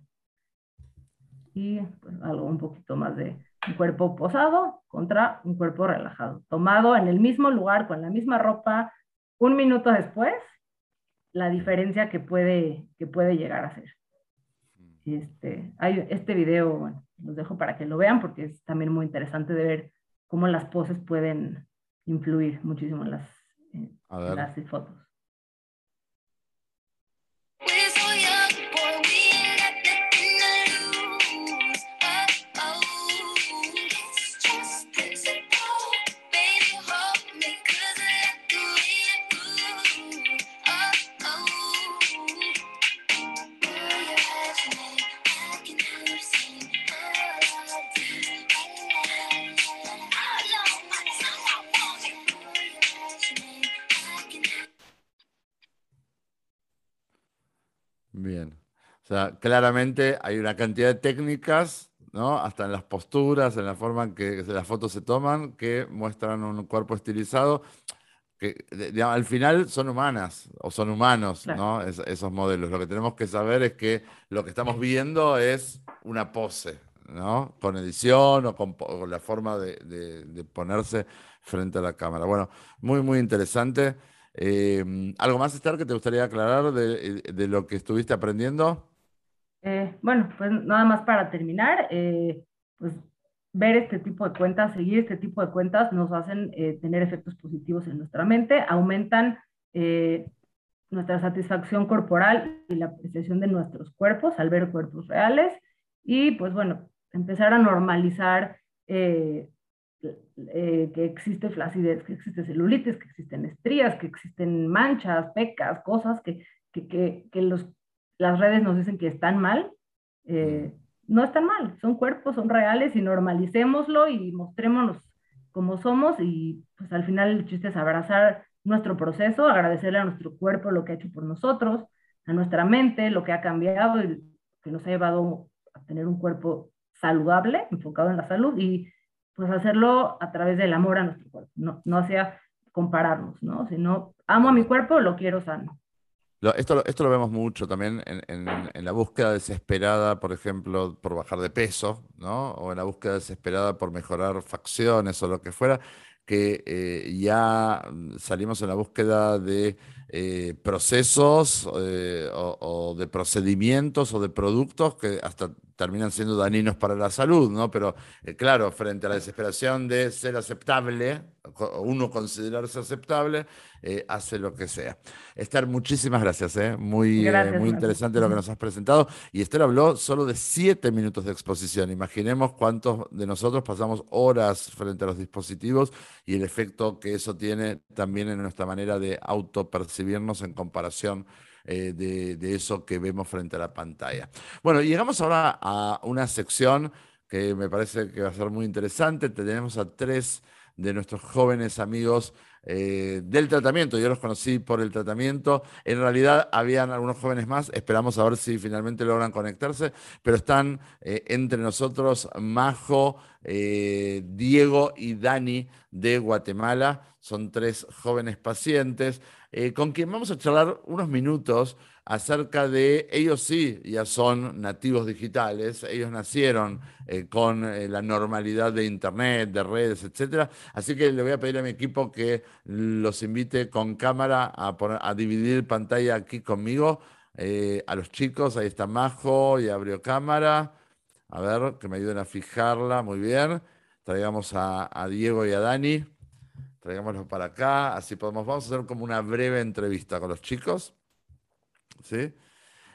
Y pues, algo un poquito más de un cuerpo posado contra un cuerpo relajado, tomado en el mismo lugar, con la misma ropa, un minuto después, la diferencia que puede, que puede llegar a ser. Este, hay este video, bueno, los dejo para que lo vean porque es también muy interesante de ver cómo las poses pueden influir muchísimo en las, en las fotos. Sea, claramente hay una cantidad de técnicas, ¿no? Hasta en las posturas, en la forma en que las fotos se toman, que muestran un cuerpo estilizado, que al final son humanas o son humanos, ¿no? esos modelos. Lo que tenemos que saber es que lo que estamos viendo es una pose, ¿no? Con edición o con, la forma de, ponerse frente a la cámara. Bueno, muy, muy interesante. Eh, ¿Algo más, Esther, que te gustaría aclarar de, de lo que estuviste aprendiendo? Eh, bueno, pues nada más para terminar, eh, pues ver este tipo de cuentas, seguir este tipo de cuentas nos hacen eh, tener efectos positivos en nuestra mente, aumentan nuestra satisfacción corporal y la apreciación de nuestros cuerpos al ver cuerpos reales y pues bueno, empezar a normalizar que existe flacidez, que existe celulitis, que existen estrías, que existen manchas, pecas, cosas que, que, que, que los las redes nos dicen que están mal, eh, no están mal, son cuerpos, son reales y normalicémoslo y mostrémonos como somos y pues al final el chiste es abrazar nuestro proceso, agradecerle a nuestro cuerpo lo que ha hecho por nosotros, a nuestra mente, lo que ha cambiado y que nos ha llevado a tener un cuerpo saludable, enfocado en la salud y pues hacerlo a través del amor a nuestro cuerpo, no, no hacia compararnos, ¿no? Sino amo a mi cuerpo, lo quiero sano. Esto, esto, lo vemos mucho también en, en, la búsqueda desesperada, por ejemplo, por bajar de peso, ¿no? O en la búsqueda desesperada por mejorar facciones o lo que fuera, que eh, ya salimos en la búsqueda de eh, procesos eh, o, de procedimientos o de productos que hasta terminan siendo dañinos para la salud, ¿no? Pero eh, claro, frente a la desesperación de ser aceptable, uno considerarse aceptable, eh, hace lo que sea. Esther, muchísimas gracias, ¿eh? muy, muy interesante lo que nos has presentado. Y Esther habló solo de siete minutos de exposición. Imaginemos cuántos de nosotros pasamos horas frente a los dispositivos y el efecto que eso tiene también en nuestra manera de autopercibirnos en comparación eh, de, eso que vemos frente a la pantalla. Bueno, llegamos ahora a una sección que me parece que va a ser muy interesante. Tenemos a tres de nuestros jóvenes amigos eh, del tratamiento. Yo los conocí por el tratamiento. En realidad habían algunos jóvenes más. Esperamos a ver si finalmente logran conectarse. Pero están eh, entre nosotros Majo, Diego y Dani de Guatemala. Son tres jóvenes pacientes. Eh, con quien vamos a charlar unos minutos acerca de, ellos sí, ya son nativos digitales, ellos nacieron eh, con eh, la normalidad de Internet, de redes, etc. Así que le voy a pedir a mi equipo que los invite con cámara a, a dividir pantalla aquí conmigo. a los chicos, ahí está Majo y abrió cámara. A ver, que me ayuden a fijarla, muy bien. Traigamos a Diego y a Dani. Traigámoslo para acá, así podemos. Vamos a hacer como una breve entrevista con los chicos. ¿Sí?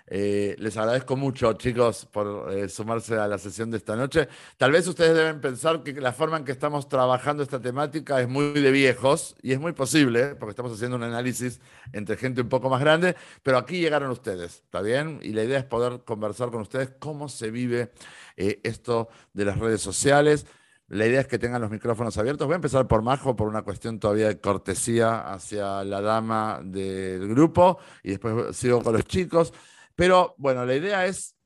Eh, les agradezco mucho, chicos, por eh, sumarse a la sesión de esta noche. Tal vez ustedes deben pensar que la forma en que estamos trabajando esta temática es muy de viejos, y es muy posible, porque estamos haciendo un análisis entre gente un poco más grande, pero aquí llegaron ustedes, ¿está bien? Y la idea es poder conversar con ustedes cómo se vive eh, esto de las redes sociales. La idea es que tengan los micrófonos abiertos. Voy a empezar por Majo por una cuestión todavía de cortesía hacia la dama del grupo y después sigo con los chicos. Pero bueno, la idea es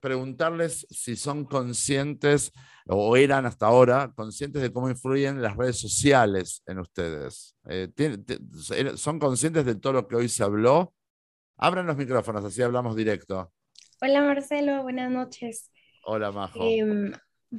preguntarles si son conscientes o eran hasta ahora conscientes de cómo influyen las redes sociales en ustedes. Eh, ¿Son conscientes de todo lo que hoy se habló? Abran los micrófonos, así hablamos directo. Hola Marcelo, buenas noches. Hola Majo. Em,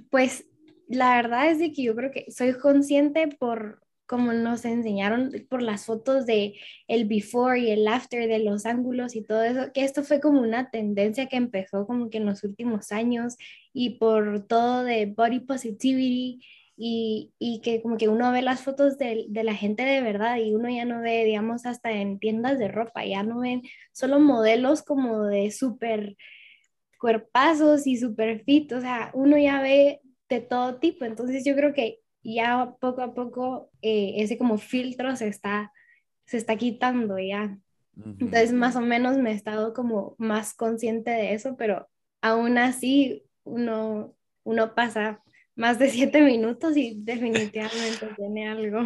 pues la verdad es de que yo creo que soy consciente por como nos enseñaron por las fotos de el before y el after de los ángulos y todo eso, que esto fue como una tendencia que empezó como que en los últimos años y por todo de body positivity y, y que como que uno ve las fotos de, de, la gente de verdad y uno ya no ve, digamos, hasta en tiendas de ropa, ya no ven solo modelos como de súper cuerpazos y súper fit, o sea, uno ya ve de todo tipo. Entonces yo creo que ya poco a poco eh, ese como filtro se está, se está quitando ya. Entonces más o menos me he estado como más consciente de eso, pero aún así uno, uno pasa más de siete minutos y definitivamente tiene algo.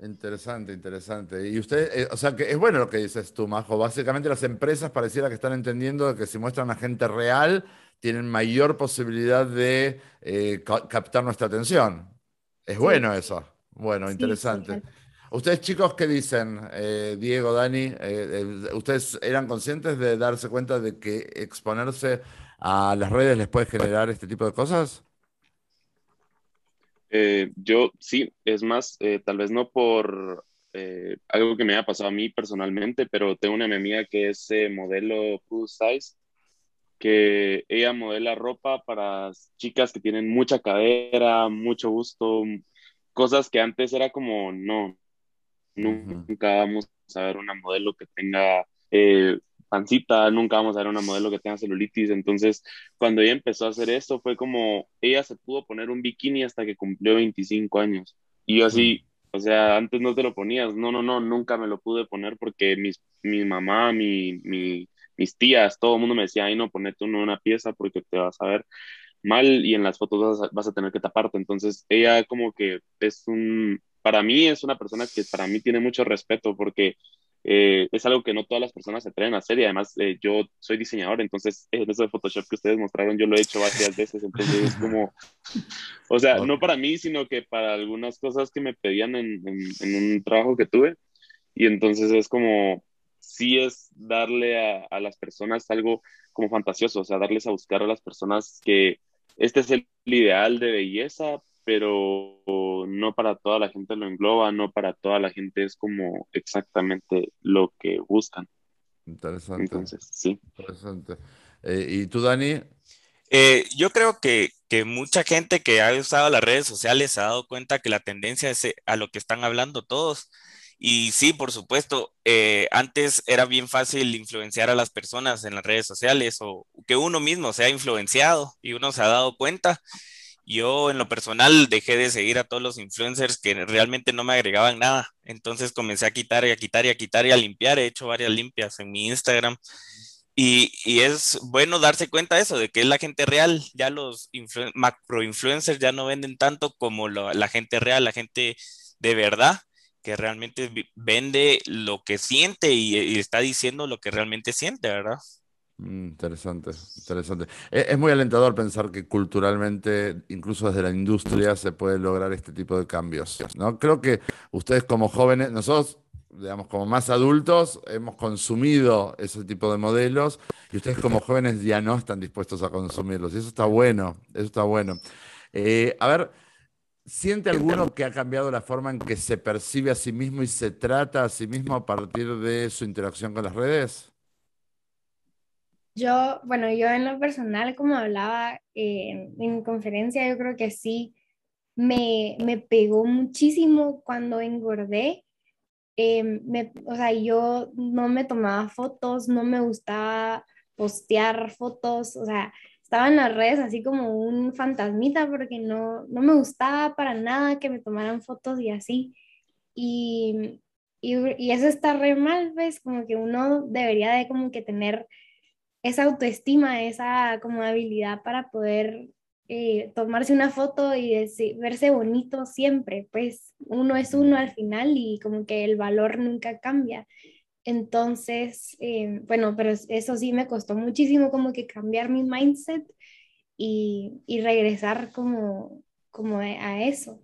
Interesante, interesante. Y usted, eh, o sea, que es bueno lo que dices tú, Majo. Básicamente las empresas pareciera que están entendiendo que si muestran a gente real, tienen mayor posibilidad de eh, captar nuestra atención. Es bueno eso. Bueno, interesante. Ustedes chicos, ¿qué dicen? Eh, Diego, Dani, eh, ¿ustedes eran conscientes de darse cuenta de que exponerse a las redes les puede generar este tipo de cosas? yo sí, es más, tal vez no por algo que me haya pasado a mí personalmente, pero tengo una amiga que es modelo plus size que ella modela ropa para chicas que tienen mucha cadera, mucho gusto, cosas que antes era como, no, nunca vamos a ver una modelo que tenga eh, pancita, nunca vamos a ver una modelo que tenga celulitis. Entonces, cuando ella empezó a hacer esto, fue como, ella se pudo poner un bikini hasta que cumplió 25 años. Y yo así, o sea, antes no te lo ponías, no, no, no, nunca me lo pude poner porque mis, mi mamá, mi, mi mis tías, todo el mundo me decía, ay, no, ponete uno una pieza porque te vas a ver mal y en las fotos vas a, tener que taparte. Entonces, ella como que es un, para mí es una persona que para mí tiene mucho respeto porque eh, es algo que no todas las personas se atreven a hacer y además eh, yo soy diseñador, entonces en eso de Photoshop que ustedes mostraron yo lo he hecho varias veces, entonces es como, o sea, no para mí, sino que para algunas cosas que me pedían en, en, un trabajo que tuve y entonces es como, sí es darle a, a las personas algo como fantasioso, o sea, darles a buscar a las personas que este es el ideal de belleza, pero no para toda la gente lo engloba, no para toda la gente es como exactamente lo que buscan. Interesante. Entonces, sí. Interesante. Eh, ¿Y tú, Dani? Eh, yo creo que, que, mucha gente que ha usado las redes sociales se ha dado cuenta que la tendencia es eh, a lo que están hablando todos. Y sí, por supuesto, antes era bien fácil influenciar a las personas en las redes sociales o que uno mismo se ha influenciado y uno se ha dado cuenta. Yo en lo personal dejé de seguir a todos los influencers que realmente no me agregaban nada. Entonces comencé a quitar y a quitar y a quitar y a limpiar. He hecho varias limpias en mi Instagram. Y, y es bueno darse cuenta de eso, de que es la gente real. Ya los macro influencers ya no venden tanto como la gente real, la gente de verdad que realmente vende lo que siente y, está diciendo lo que realmente siente, ¿verdad? Mm, interesante, interesante. E, es, muy alentador pensar que culturalmente, incluso desde la industria, se puede lograr este tipo de cambios. ¿no? Creo que ustedes como jóvenes, nosotros, digamos, como más adultos, hemos consumido ese tipo de modelos y ustedes como jóvenes ya no están dispuestos a consumirlos. Y eso está bueno, eso está bueno. Eh, a ver, ¿siente alguno que ha cambiado la forma en que se percibe a sí mismo y se trata a sí mismo a partir de su interacción con las redes? Yo, bueno, yo en lo personal, como hablaba eh, en conferencia, yo creo que sí me, me pegó muchísimo cuando engordé. Eh, o sea, yo no me tomaba fotos, no me gustaba postear fotos, o sea, estaba en las redes así como un fantasmita porque no, no me gustaba para nada que me tomaran fotos y así. Y, y, y eso está re mal, pues, como que uno debería de como que tener esa autoestima, esa como habilidad para poder eh, tomarse una foto y verse bonito siempre, pues uno es uno al final y como que el valor nunca cambia. Entonces, eh, bueno, pero eso sí me costó muchísimo como que cambiar mi mindset y, y regresar como, como a eso.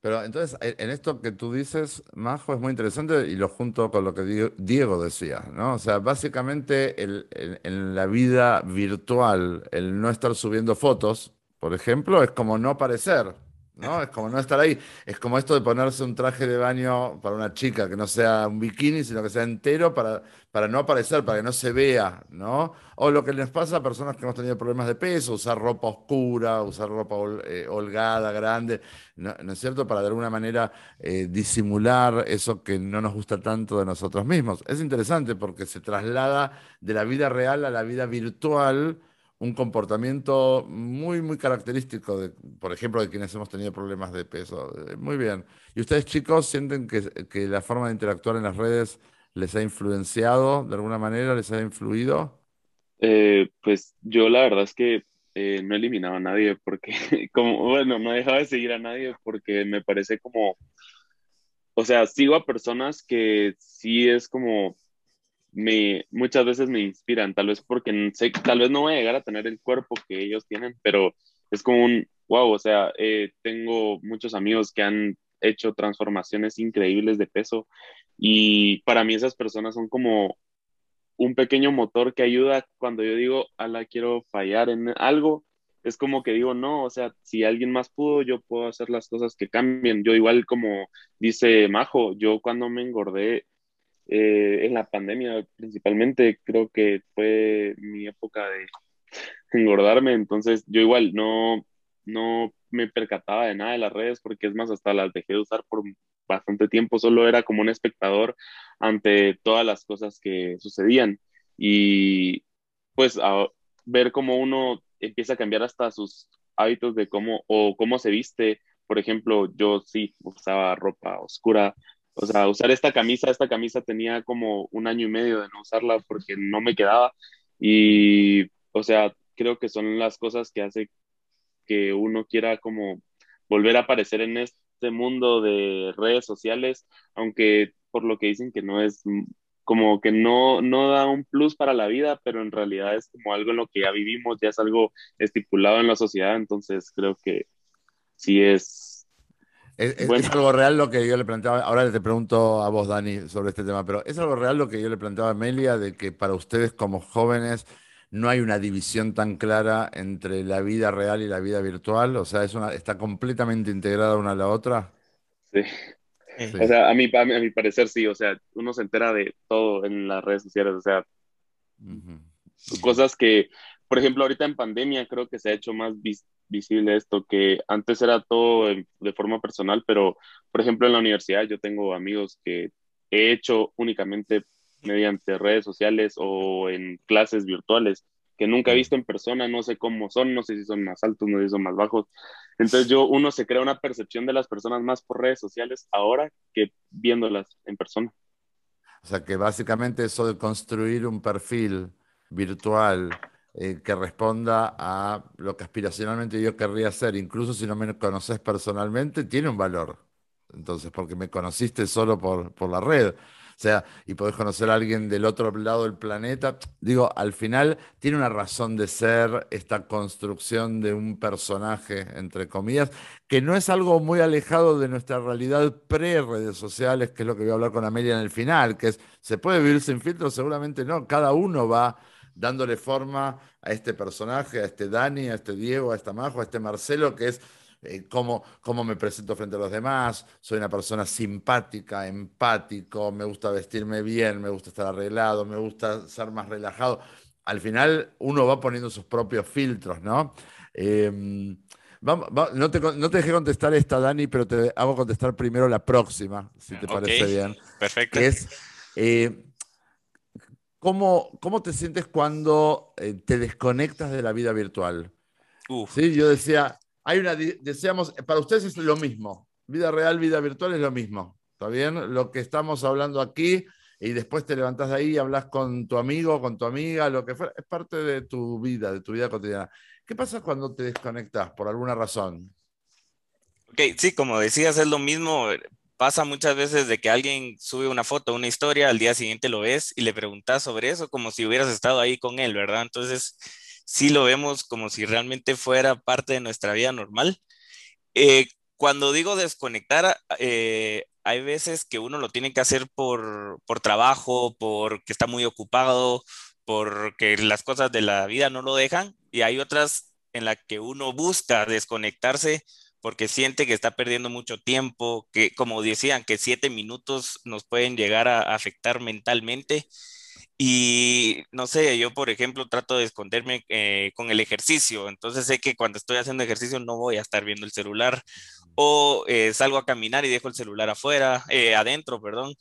Pero entonces, en esto que tú dices, Majo, es muy interesante y lo junto con lo que Diego decía, ¿no? O sea, básicamente en la vida virtual, el no estar subiendo fotos, por ejemplo, es como no aparecer, ¿no? Es como no estar ahí. Es como esto de ponerse un traje de baño para una chica, que no sea un bikini, sino que sea entero para, para no aparecer, para que no se vea, ¿no? O lo que les pasa a personas que hemos tenido problemas de peso, usar ropa oscura, usar ropa eh, holgada, grande, ¿no, es cierto? Para de alguna manera eh, disimular eso que no nos gusta tanto de nosotros mismos. Es interesante porque se traslada de la vida real a la vida virtual un comportamiento muy, muy característico, de, por ejemplo, de quienes hemos tenido problemas de peso. Eh, muy bien. ¿Y ustedes, chicos, sienten que, que la forma de interactuar en las redes les ha influenciado de alguna manera, les ha influido? Eh, pues yo la verdad es que eh, no he eliminado a nadie porque, como, bueno, no he dejado de seguir a nadie porque me parece como, o sea, sigo a personas que sí es como me, muchas veces me inspiran, tal vez porque tal vez no voy a llegar a tener el cuerpo que ellos tienen, pero es como un, wow, o sea, eh, tengo muchos amigos que han hecho transformaciones increíbles de peso y para mí esas personas son como un pequeño motor que ayuda cuando yo digo, ala, quiero fallar en algo, es como que digo, no, o sea, si alguien más pudo, yo puedo hacer las cosas que cambien. Yo igual como dice Majo, yo cuando me engordé, eh, en la pandemia principalmente, creo que fue mi época de engordarme, entonces yo igual no, no me percataba de nada de las redes porque es más, hasta las dejé de usar por bastante tiempo, solo era como un espectador ante todas las cosas que sucedían y pues a ver cómo uno empieza a cambiar hasta sus hábitos de cómo o cómo se viste. Por ejemplo, yo sí usaba ropa oscura, o sea, usar esta camisa, esta camisa tenía como un año y medio de no usarla porque no me quedaba. Y, o sea, creo que son las cosas que hace que uno quiera como volver a aparecer en este mundo de redes sociales, aunque por lo que dicen que no es como que no, no da un plus para la vida, pero en realidad es como algo en lo que ya vivimos, ya es algo estipulado en la sociedad, entonces creo que sí es... Es, algo real lo que yo le planteaba, ahora te pregunto a vos, Dani, sobre este tema, pero ¿es algo real lo que yo le planteaba a Amelia de que para ustedes como jóvenes no hay una división tan clara entre la vida real y la vida virtual? O sea, es una, ¿está completamente integrada una a la otra? Sí. O sea, a mi, a mi, parecer sí, o sea, uno se entera de todo en las redes sociales, o sea, cosas que, por ejemplo, ahorita en pandemia creo que se ha hecho más visible esto, que antes era todo de forma personal, pero, por ejemplo, en la universidad yo tengo amigos que he hecho únicamente mediante redes sociales o en clases virtuales que nunca he visto en persona, no sé cómo son, no sé si son más altos, no sé si son más bajos. Entonces yo, uno se crea una percepción de las personas más por redes sociales ahora que viéndolas en persona. O sea que básicamente eso de construir un perfil virtual eh, que responda a lo que aspiracionalmente yo querría hacer, incluso si no me conoces personalmente, tiene un valor. Entonces, porque me conociste solo por, por la red. O sea, y podés conocer a alguien del otro lado del planeta. Digo, al final tiene una razón de ser esta construcción de un personaje, entre comillas, que no es algo muy alejado de nuestra realidad pre-redes sociales, que es lo que voy a hablar con Amelia en el final, que es, ¿se puede vivir sin filtros? Seguramente no, cada uno va dándole forma a este personaje, a este Dani, a este Diego, a esta Majo, a este Marcelo, que es eh, cómo, cómo, me presento frente a los demás, soy una persona simpática, empático, me gusta vestirme bien, me gusta estar arreglado, me gusta ser más relajado. Al final uno va poniendo sus propios filtros, ¿no? Em, no, te, no, te, dejé contestar esta, Dani, pero te hago contestar primero la próxima, si te parece bien. Perfecto. es, eh, ¿cómo, ¿cómo, te sientes cuando eh, te desconectas de la vida virtual? Sí, yo decía, hay una, deseamos, para ustedes es lo mismo. Vida real, vida virtual es lo mismo. ¿Está bien? Lo que estamos hablando aquí y después te levantás de ahí y hablas con tu amigo, con tu amiga, lo que fuera, es parte de tu vida, de tu vida cotidiana. ¿Qué pasa cuando te desconectas por alguna razón? Ok, sí, como decías, es lo mismo. Pasa muchas veces de que alguien sube una foto, una historia, al día siguiente lo ves y le preguntas sobre eso como si hubieras estado ahí con él, ¿verdad? Entonces, sí lo vemos como si realmente fuera parte de nuestra vida normal. Eh, cuando digo desconectar, eh, hay veces que uno lo tiene que hacer por, por trabajo, porque está muy ocupado, porque las cosas de la vida no lo dejan, y hay otras en las que uno busca desconectarse porque siente que está perdiendo mucho tiempo, que como decían, que siete minutos nos pueden llegar a afectar mentalmente. Y no sé, yo por ejemplo trato de esconderme eh, con el ejercicio, entonces sé que cuando estoy haciendo ejercicio no voy a estar viendo el celular. O eh, salgo a caminar y dejo el celular afuera, eh, adentro, perdón.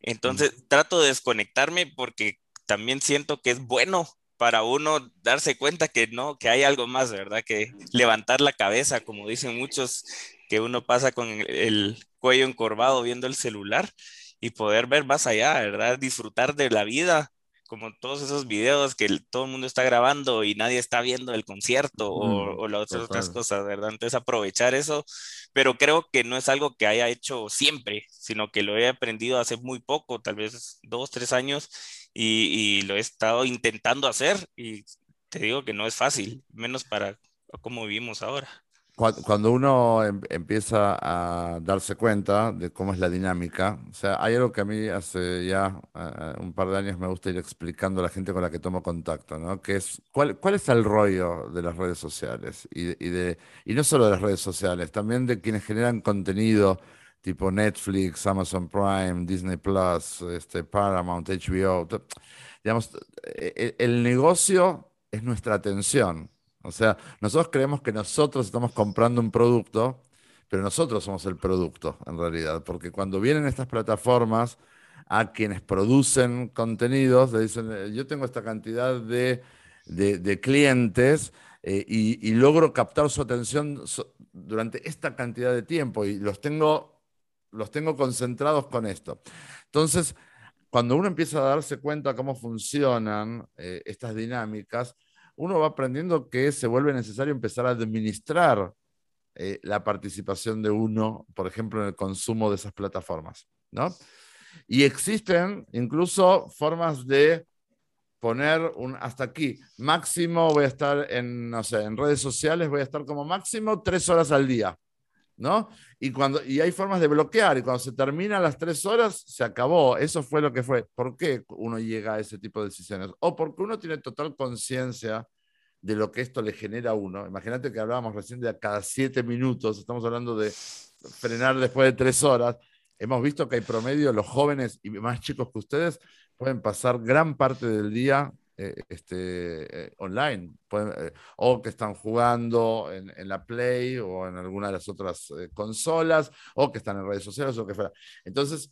Entonces trato de desconectarme porque también siento que es bueno para uno darse cuenta que no, que hay algo más, ¿verdad? Que levantar la cabeza, como dicen muchos, que uno pasa con el cuello encorvado viendo el celular y poder ver más allá, ¿verdad? Disfrutar de la vida, como todos esos videos que todo el mundo está grabando y nadie está viendo el concierto o, o las otras, cosas, ¿verdad? Entonces aprovechar eso, pero creo que no es algo que haya hecho siempre, sino que lo he aprendido hace muy poco, tal vez dos, tres años, y, y lo he estado intentando hacer y te digo que no es fácil, menos para cómo vivimos ahora. Cuando uno em, empieza a darse cuenta de cómo es la dinámica, o sea, hay algo que a mí hace ya eh, un par de años me gusta ir explicando a la gente con la que tomo contacto, ¿no? Que es, ¿cuál, cuál es el rollo de las redes sociales? Y, y, de, y no solo de las redes sociales, también de quienes generan contenido tipo Netflix, Amazon Prime, Disney Plus, este, Paramount, HBO. Digamos, e, e, el negocio es nuestra atención. O sea, nosotros creemos que nosotros estamos comprando un producto, pero nosotros somos el producto en realidad, porque cuando vienen estas plataformas a quienes producen contenidos, le dicen, eh, yo tengo esta cantidad de, clientes eh, y, logro captar su atención durante esta cantidad de tiempo y los tengo, los tengo concentrados con esto. Entonces, cuando uno empieza a darse cuenta cómo funcionan eh, estas dinámicas, uno va aprendiendo que se vuelve necesario empezar a administrar eh, la participación de uno, por ejemplo, en el consumo de esas plataformas, ¿no? Y existen incluso formas de poner un hasta aquí. Máximo voy a estar en, no sé, en redes sociales, voy a estar como máximo tres horas al día. ¿No? Y, cuando, y hay formas de bloquear, y cuando se terminan las tres horas, se acabó. Eso fue lo que fue. ¿Por qué uno llega a ese tipo de decisiones? O porque uno tiene total conciencia de lo que esto le genera a uno. Imagínate que hablábamos recién de cada siete minutos, estamos hablando de frenar después de tres horas. Hemos visto que hay promedio, los jóvenes y más chicos que ustedes pueden pasar gran parte del día eh, este, eh, online, eh, o que están jugando en, la Play o en alguna de las otras consolas, o que están en redes sociales o que fuera. Entonces,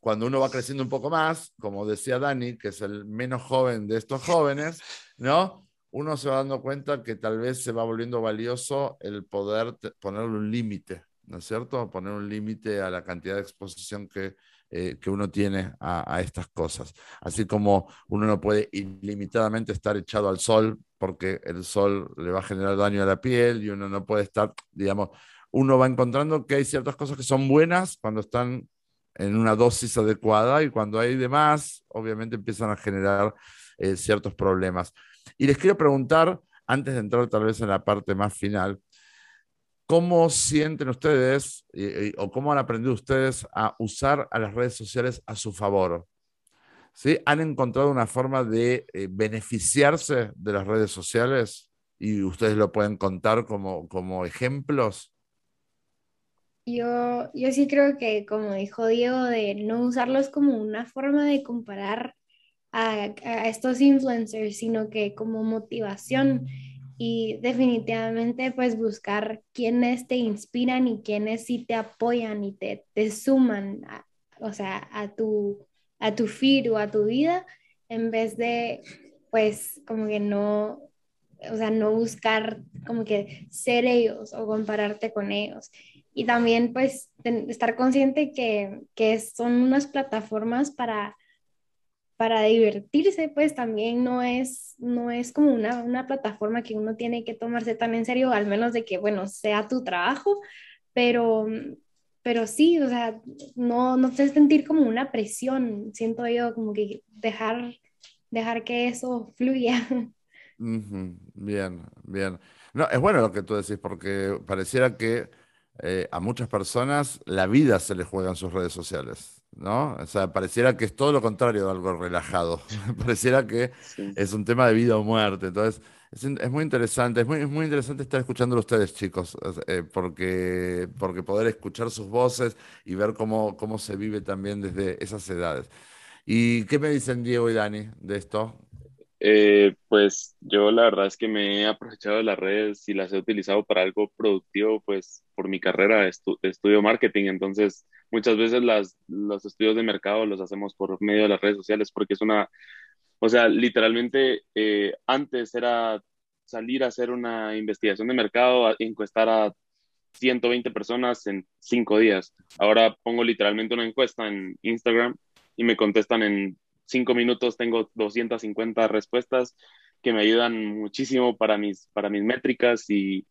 cuando uno va creciendo un poco más, como decía Dani, que es el menos joven de estos jóvenes, ¿no? Uno se va dando cuenta que tal vez se va volviendo valioso el poder ponerle un límite, ¿no es cierto? Poner un límite a la cantidad de exposición que, eh, que uno tiene a, estas cosas. Así como uno no puede ilimitadamente estar echado al sol porque el sol le va a generar daño a la piel y uno no puede estar, digamos, uno va encontrando que hay ciertas cosas que son buenas cuando están en una dosis adecuada y cuando hay de más, obviamente empiezan a generar eh, ciertos problemas. Y les quiero preguntar, antes de entrar tal vez en la parte más final, ¿Cómo sienten ustedes o cómo han aprendido ustedes a usar a las redes sociales a su favor? ¿Sí? ¿Han encontrado una forma de eh, beneficiarse de las redes sociales y ustedes lo pueden contar como, como ejemplos? Yo, yo sí creo que, como dijo Diego, de no usarlos como una forma de comparar a, a estos influencers, sino que como motivación y definitivamente pues buscar quienes te inspiran y quienes sí te apoyan y te, te suman, o sea, a tu, a tu feed o a tu vida, en vez de pues como que no, o sea, no buscar como que ser ellos o compararte con ellos. Y también pues estar consciente que, que son unas plataformas para para divertirse, pues también no es, no es como una, una, plataforma que uno tiene que tomarse tan en serio, al menos de que, bueno, sea tu trabajo, pero, pero sí, o sea, no, no te sentir como una presión, siento yo, como que dejar, dejar que eso fluya. Bien, bien. No, es bueno lo que tú decís, porque pareciera que eh, a muchas personas la vida se les juega en sus redes sociales. ¿No? O sea, pareciera que es todo lo contrario de algo relajado. pareciera que es un tema de vida o muerte. Entonces, es, muy interesante, es muy, muy interesante estar escuchándolo ustedes, chicos, eh, porque, porque poder escuchar sus voces y ver cómo, cómo se vive también desde esas edades. ¿Y qué me dicen Diego y Dani de esto? Eh, pues yo la verdad es que me he aprovechado de las redes y las he utilizado para algo productivo, pues por mi carrera estudio marketing, entonces muchas veces las, los estudios de mercado los hacemos por medio de las redes sociales porque es una, o sea, literalmente eh, antes era salir a hacer una investigación de mercado, encuestar a 120 personas en cinco días. Ahora pongo literalmente una encuesta en Instagram y me contestan en cinco minutos tengo 250 respuestas que me ayudan muchísimo para mis, para mis métricas y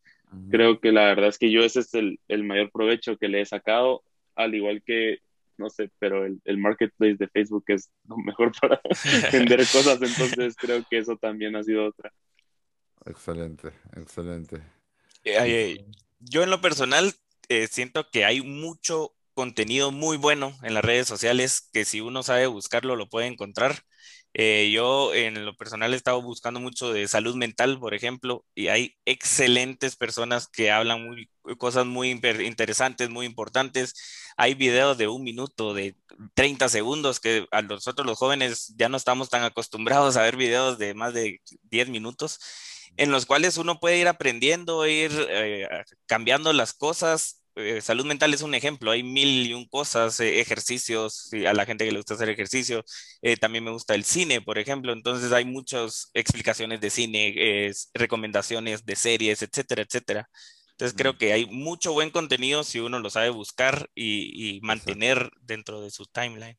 creo que la verdad es que yo ese es el, el, mayor provecho que le he sacado, al igual que, no sé, pero el, el marketplace de Facebook es lo mejor para vender cosas, entonces creo que eso también ha sido otra. Excelente, excelente. Eh, yo en lo personal eh, siento que hay mucho contenido muy bueno en las redes sociales que si uno sabe buscarlo lo puede encontrar. Eh, yo en lo personal he estado buscando mucho de salud mental, por ejemplo, y hay excelentes personas que hablan muy, cosas muy interesantes, muy importantes. Hay videos de un minuto, de 30 segundos, que a nosotros los jóvenes ya no estamos tan acostumbrados a ver videos de más de 10 minutos, en los cuales uno puede ir aprendiendo, ir eh, cambiando las cosas eh, salud mental es un ejemplo, hay mil y un cosas, eh, ejercicios, a la gente que le gusta hacer ejercicio, eh, también me gusta el cine, por ejemplo, entonces hay muchas explicaciones de cine, recomendaciones de series, etcétera, etcétera. Entonces creo que hay mucho buen contenido si uno lo sabe buscar y, mantener dentro de su timeline.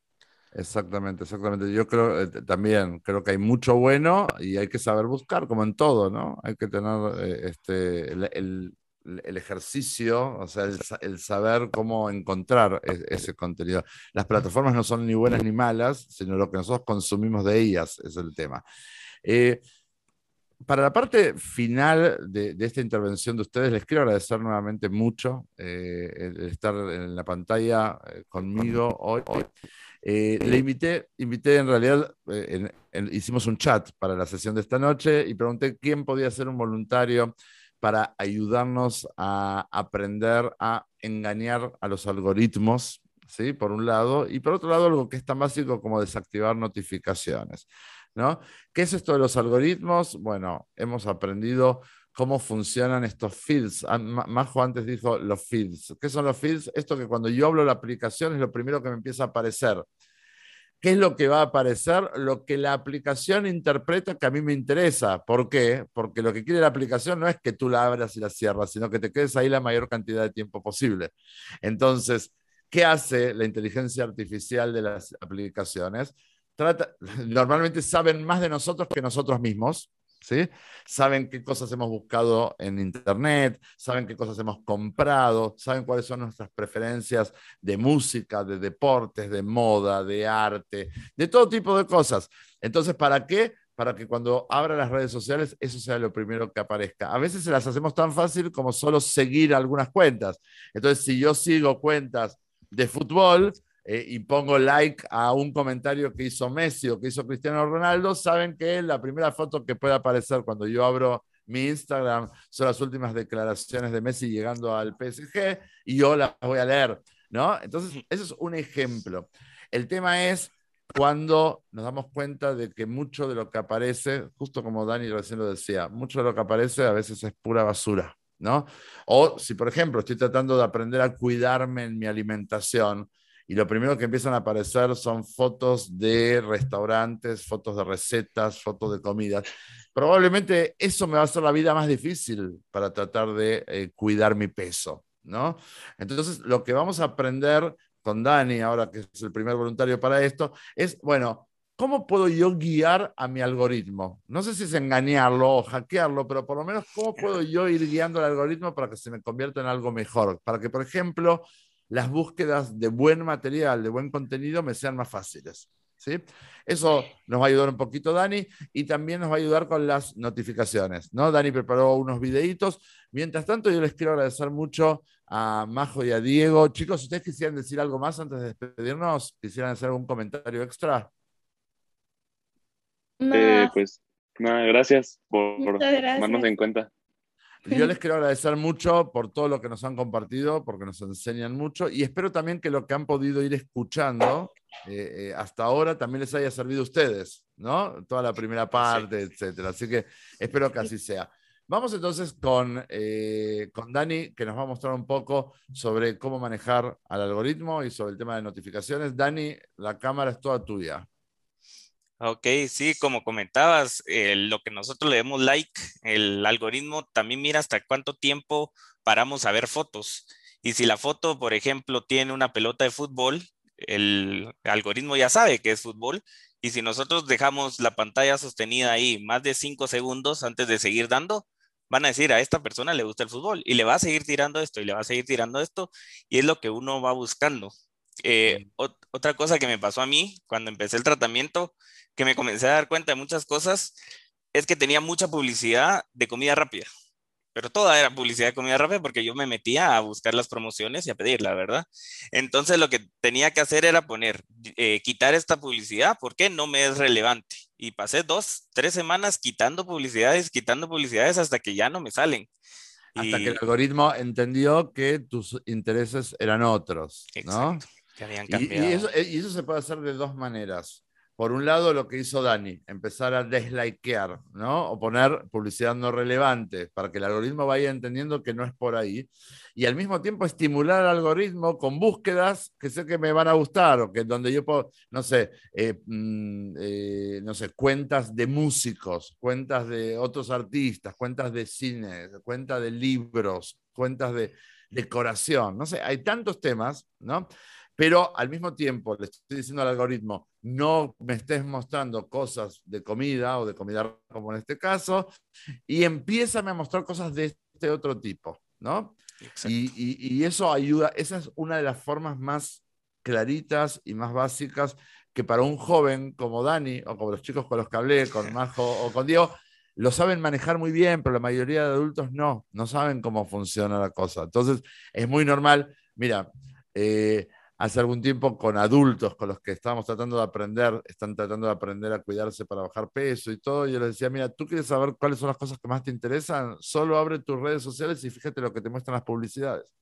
Exactamente, exactamente. Yo creo también, creo que hay mucho bueno y hay que saber buscar, como en todo, ¿no? Hay que tener este, el el ejercicio, o sea, el, saber cómo encontrar ese contenido. Las plataformas no son ni buenas ni malas, sino lo que nosotros consumimos de ellas es el tema. Eh, para la parte final de, esta intervención de ustedes, les quiero agradecer nuevamente mucho eh, el estar en la pantalla eh, conmigo hoy. le invité, invité en realidad, hicimos un chat para la sesión de esta noche y pregunté quién podía ser un voluntario para ayudarnos a aprender a engañar a los algoritmos, ¿sí? Por un lado, y por otro lado, algo que es tan básico como desactivar notificaciones, ¿no? ¿Qué es esto de los algoritmos? Bueno, hemos aprendido cómo funcionan estos feeds. Ah, Majo antes dijo los feeds. ¿Qué son los feeds? Esto que cuando yo hablo la aplicación es lo primero que me empieza a aparecer. ¿Qué es lo que va a aparecer? Lo que la aplicación interpreta que a mí me interesa. ¿Por qué? Porque lo que quiere la aplicación no es que tú la abras y la cierras, sino que te quedes ahí la mayor cantidad de tiempo posible. Entonces, ¿qué hace la inteligencia artificial de las aplicaciones? Trata, normalmente saben más de nosotros que nosotros mismos. Saben qué cosas hemos buscado en Internet, saben qué cosas hemos comprado, saben cuáles son nuestras preferencias de música, de deportes, de moda, de arte, de todo tipo de cosas. Entonces, ¿para qué? Para que cuando abra las redes sociales eso sea lo primero que aparezca. A veces se las hacemos tan fácil como solo seguir algunas cuentas. Entonces, si yo sigo cuentas de fútbol, eh, y pongo like a un comentario que hizo Messi o que hizo Cristiano Ronaldo, saben que la primera foto que puede aparecer cuando yo abro mi Instagram son las últimas declaraciones de Messi llegando al PSG y yo las voy a leer, ¿no? Entonces, eso es un ejemplo. El tema es cuando nos damos cuenta de que mucho de lo que aparece, justo como Dani recién lo decía, mucho de lo que aparece a veces es pura basura, ¿no? O si, por ejemplo, estoy tratando de aprender a cuidarme en mi alimentación, y lo primero que empiezan a aparecer son fotos de restaurantes, fotos de recetas, fotos de comidas. Probablemente eso me va a hacer la vida más difícil para tratar de eh, cuidar mi peso, ¿no? Entonces, lo que vamos a aprender con Dani, ahora que es el primer voluntario para esto, es, bueno, ¿cómo puedo yo guiar a mi algoritmo? No sé si es engañarlo o hackearlo, pero por lo menos, ¿cómo puedo yo ir guiando el algoritmo para que se me convierta en algo mejor? Para que, por ejemplo, las búsquedas de buen material, de buen contenido, me sean más fáciles. ¿sí? Eso nos va a ayudar un poquito Dani y también nos va a ayudar con las notificaciones. ¿no? Dani preparó unos videitos. Mientras tanto, yo les quiero agradecer mucho a Majo y a Diego. Chicos, ¿ustedes quisieran decir algo más antes de despedirnos? ¿Quisieran hacer algún comentario extra? Eh, pues nada, gracias por, por tomarnos en cuenta. Yo les quiero agradecer mucho por todo lo que nos han compartido, porque nos enseñan mucho y espero también que lo que han podido ir escuchando eh, eh, hasta ahora también les haya servido a ustedes, ¿no? Toda la primera parte, etcétera. Así que espero que así sea. Vamos entonces con, eh, con Dani, que nos va a mostrar un poco sobre cómo manejar al algoritmo y sobre el tema de notificaciones. Dani, la cámara es toda tuya. Ok, sí, como comentabas, eh, lo que nosotros le demos like, el algoritmo también mira hasta cuánto tiempo paramos a ver fotos. Y si la foto, por ejemplo, tiene una pelota de fútbol, el algoritmo ya sabe que es fútbol. Y si nosotros dejamos la pantalla sostenida ahí más de cinco segundos antes de seguir dando, van a decir a esta persona le gusta el fútbol y le va a seguir tirando esto y le va a seguir tirando esto. Y es lo que uno va buscando. Eh, otra cosa que me pasó a mí cuando empecé el tratamiento que me comencé a dar cuenta de muchas cosas es que tenía mucha publicidad de comida rápida. Pero toda era publicidad de comida rápida porque yo me metía a buscar las promociones y a pedirla, ¿verdad? Entonces lo que tenía que hacer era poner, eh, quitar esta publicidad porque no me es relevante. Y pasé dos, tres semanas quitando publicidades, quitando publicidades hasta que ya no me salen. Hasta que el algoritmo entendió que tus intereses eran otros, ¿no? Que habían cambiado. eso, y eso se puede hacer de dos maneras por un lado, lo que hizo Dani, empezar a deslikear, ¿no? O poner publicidad no relevante para que el algoritmo vaya entendiendo que no es por ahí. Y al mismo tiempo estimular al algoritmo con búsquedas que sé que me van a gustar, o que donde yo puedo, no sé, eh, mm, eh, no sé, cuentas de músicos, cuentas de otros artistas, cuentas de cine, cuentas de libros, cuentas de decoración, no sé, hay tantos temas, ¿no? Pero al mismo tiempo le estoy diciendo al algoritmo, no me estés mostrando cosas de comida o de comida como en este caso, y empieza a mostrar cosas de este otro tipo. ¿no? Y, y, eso ayuda, esa es una de las formas más claritas y más básicas que para un joven como Dani o como los chicos con los que hablé, con Majo o con Diego, lo saben manejar muy bien, pero la mayoría de adultos no, no saben cómo funciona la cosa. Entonces, es muy normal. Mira, eh, hace algún tiempo con adultos con los que estábamos tratando de aprender, están tratando de aprender a cuidarse para bajar peso y todo, y yo les decía, mira, tú quieres saber cuáles son las cosas que más te interesan, solo abre tus redes sociales y fíjate lo que te muestran las publicidades.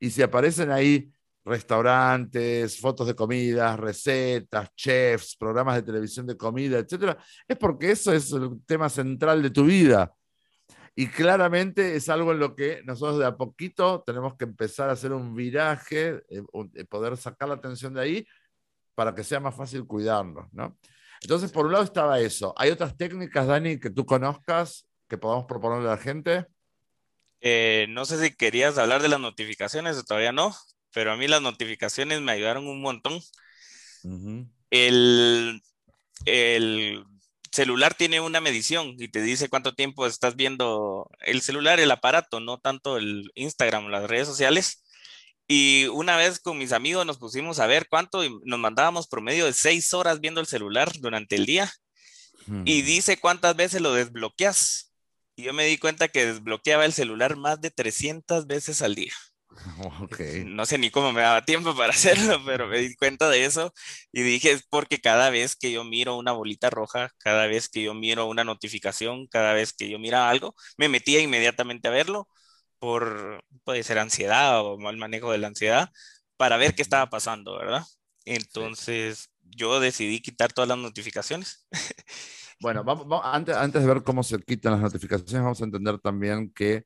Y si aparecen ahí restaurantes, fotos de comidas, recetas, chefs, programas de televisión de comida, etcétera, es porque eso es el tema central de tu vida. Y claramente es algo en lo que nosotros de a poquito tenemos que empezar a hacer un viraje, eh, eh, poder sacar la atención de ahí para que sea más fácil cuidarnos, ¿no? Entonces, por un lado estaba eso. ¿Hay otras técnicas, Dani, que tú conozcas que podamos proponerle a la gente? Eh, no sé si querías hablar de las notificaciones o todavía no, pero a mí las notificaciones me ayudaron un montón. el, el, celular tiene una medición y te dice cuánto tiempo estás viendo el celular, el aparato, no tanto el Instagram, las redes sociales. Y una vez con mis amigos nos pusimos a ver cuánto y nos mandábamos promedio de seis horas viendo el celular durante el día. Y dice cuántas veces lo desbloqueas. Y yo me di cuenta que desbloqueaba el celular más de 300 veces al día. No sé ni cómo me daba tiempo para hacerlo, pero me di cuenta de eso y dije, es porque cada vez que yo miro una bolita roja, cada vez que yo miro una notificación, cada vez que yo mira algo, me metía inmediatamente a verlo por, puede ser ansiedad o mal manejo de la ansiedad, para ver qué estaba pasando, ¿verdad? Entonces yo decidí quitar todas las notificaciones. Bueno, antes, antes de ver cómo se quitan las notificaciones, vamos a entender también que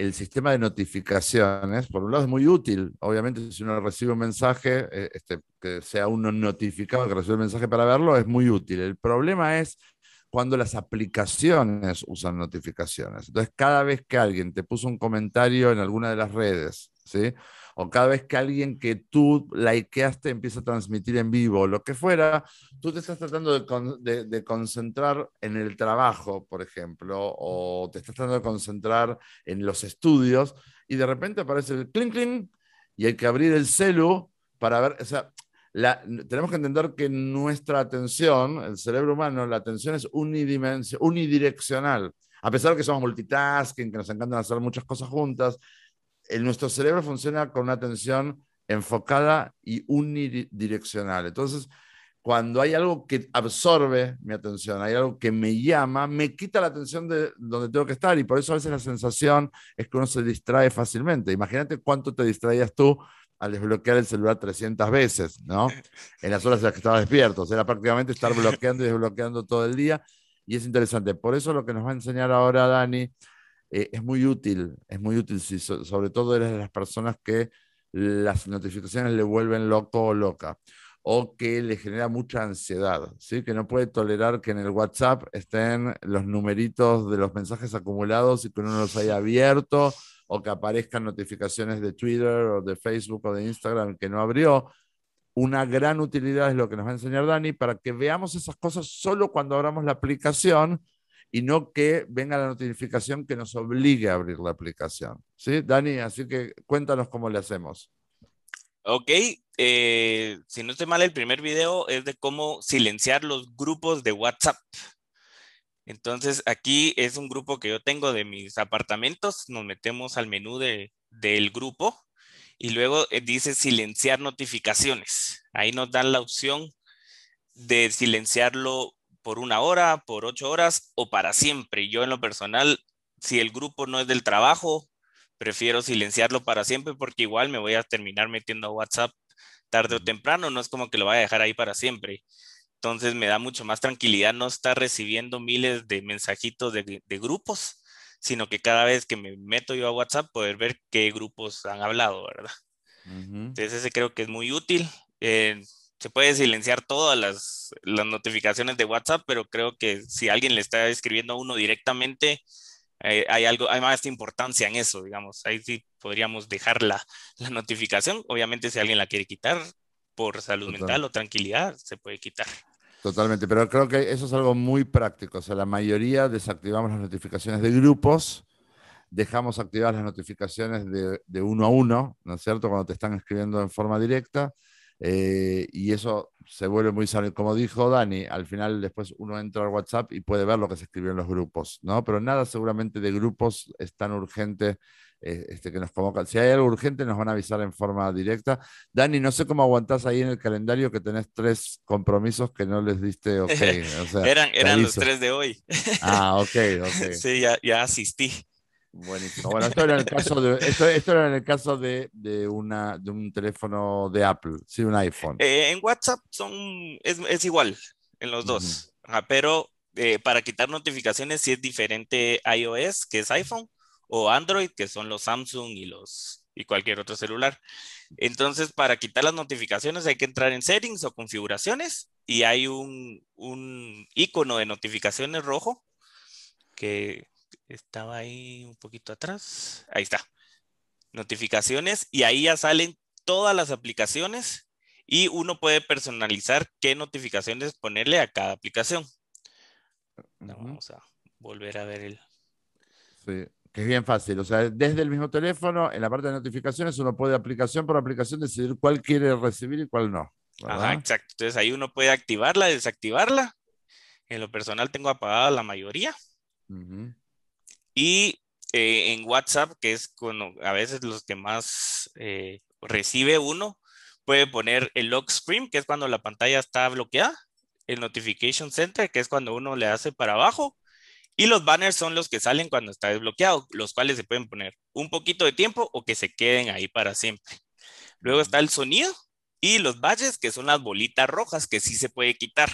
el sistema de notificaciones, por un lado, es muy útil. Obviamente, si uno recibe un mensaje, eh, este, que sea uno notificado que recibe el mensaje para verlo, es muy útil. El problema es cuando las aplicaciones usan notificaciones. Entonces, cada vez que alguien te puso un comentario en alguna de las redes, ¿sí? O cada vez que alguien que tú likeaste empieza a transmitir en vivo, lo que fuera, tú te estás tratando de, concentrar en el trabajo, por ejemplo, o te estás tratando de concentrar en los estudios y de repente aparece el clink clink y hay que abrir el celu para ver, o tenemos que entender que nuestra atención, el cerebro humano, la atención es unidireccional. A pesar de que somos multitasking, que nos encantan hacer muchas cosas juntas, el, nuestro cerebro funciona con una atención enfocada y unidireccional. Entonces, cuando hay algo que absorbe mi atención, hay algo que me llama, me quita la atención de donde tengo que estar y por eso a veces la sensación es que uno se distrae fácilmente. Imagínate cuánto te distraías tú al desbloquear el celular 300 veces, ¿no? En las horas en las que estabas despierto. O sea, era prácticamente estar bloqueando y desbloqueando todo el día. Y es interesante. Por eso lo que nos va a enseñar ahora Dani eh, es muy útil, es muy útil si sobre todo eres de las personas que las notificaciones le vuelven loco o loca o que le genera mucha ansiedad, ¿sí? que no puede tolerar que en el WhatsApp estén los numeritos de los mensajes acumulados y que uno los haya abierto o que aparezcan notificaciones de Twitter o de Facebook o de Instagram que no abrió. Una gran utilidad es lo que nos va a enseñar Dani para que veamos esas cosas solo cuando abramos la aplicación y no que venga la notificación que nos obligue a abrir la aplicación. ¿Sí, Dani? Así que cuéntanos cómo le hacemos. Ok, eh, si no estoy mal, el primer video es de cómo silenciar los grupos de WhatsApp. Entonces, aquí es un grupo que yo tengo de mis apartamentos. Nos metemos al menú de, del grupo y luego eh, dice silenciar notificaciones. Ahí nos dan la opción de silenciarlo por una hora, por ocho horas o para siempre. Yo en lo personal, si el grupo no es del trabajo, prefiero silenciarlo para siempre porque igual me voy a terminar metiendo a WhatsApp tarde o temprano, no es como que lo vaya a dejar ahí para siempre. Entonces me da mucho más tranquilidad no estar recibiendo miles de mensajitos de, grupos, sino que cada vez que me meto yo a WhatsApp poder ver qué grupos han hablado, ¿verdad? Entonces ese creo que es muy útil. Eh, se puede silenciar todas las, notificaciones de WhatsApp, pero creo que si alguien le está escribiendo a uno directamente, eh, hay algo, hay más importancia en eso, digamos. Ahí sí podríamos dejar la, notificación. Obviamente, si alguien la quiere quitar por salud mental o tranquilidad, se puede quitar. Totalmente, pero creo que eso es algo muy práctico. O sea, la mayoría desactivamos las notificaciones de grupos dejamos activadas las notificaciones de, uno a uno, ¿no es cierto? Cuando te están escribiendo en forma directa. Eh, y eso se vuelve muy sano. Como dijo Dani, al final después uno entra al WhatsApp y puede ver lo que se escribió en los grupos, ¿no? Pero nada seguramente de grupos es tan urgente eh, este, que nos convocan. Si hay algo urgente, nos van a avisar en forma directa. Dani, no sé cómo aguantás ahí en el calendario que tenés tres compromisos que no les diste ok. eran eran los tres de hoy. ah, ok, ok. Sí, ya, ya asistí. Buenísimo. Bueno, esto era en el caso de, esto, esto era en el caso de, de, una, de un teléfono de Apple, sí, un iPhone. Eh, en WhatsApp son, es, es, igual en los dos, pero eh, para quitar notificaciones sí es diferente iOS, que es iPhone, o Android, que son los Samsung y los y cualquier otro celular. Entonces, para quitar las notificaciones hay que entrar en settings o configuraciones y hay un, un icono de notificaciones rojo que estaba ahí un poquito atrás. Ahí está. Notificaciones y ahí ya salen todas las aplicaciones y uno puede personalizar qué notificaciones ponerle a cada aplicación. Vamos a volver a ver el. Sí, que es bien fácil. O sea, desde el mismo teléfono, en la parte de notificaciones, uno puede aplicación por aplicación decidir cuál quiere recibir y cuál no. Ajá, exacto. Entonces ahí uno puede activarla, desactivarla. En lo personal tengo apagada la mayoría. Y eh, en WhatsApp, que es a veces los que más eh, recibe uno, puede poner el lock screen, que es cuando la pantalla está bloqueada, el notification center, que es cuando uno le hace para abajo, y los banners son los que salen cuando está desbloqueado, los cuales se pueden poner un poquito de tiempo o que se queden ahí para siempre. Luego está el sonido y los badges, que son las bolitas rojas, que sí se puede quitar.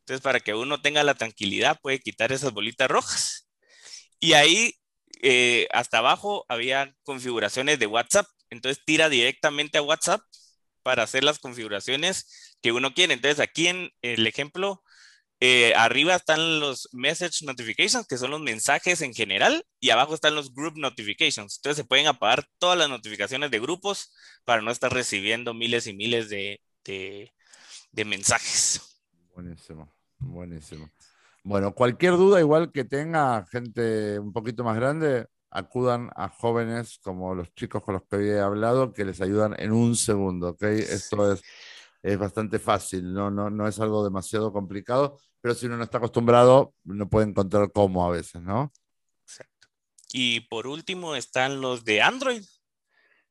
Entonces, para que uno tenga la tranquilidad, puede quitar esas bolitas rojas. Y ahí eh, hasta abajo había configuraciones de WhatsApp. Entonces tira directamente a WhatsApp para hacer las configuraciones que uno quiere. Entonces aquí en el ejemplo, eh, arriba están los message notifications, que son los mensajes en general, y abajo están los group notifications. Entonces se pueden apagar todas las notificaciones de grupos para no estar recibiendo miles y miles de, de mensajes. Buenísimo, buenísimo. Bueno, cualquier duda, igual que tenga gente un poquito más grande, acudan a jóvenes como los chicos con los que había hablado, que les ayudan en un segundo, ¿ok? Esto es, es bastante fácil, ¿no? No, no es algo demasiado complicado, pero si uno no está acostumbrado, no puede encontrar cómo a veces, ¿no? Exacto. Y por último están los de Android.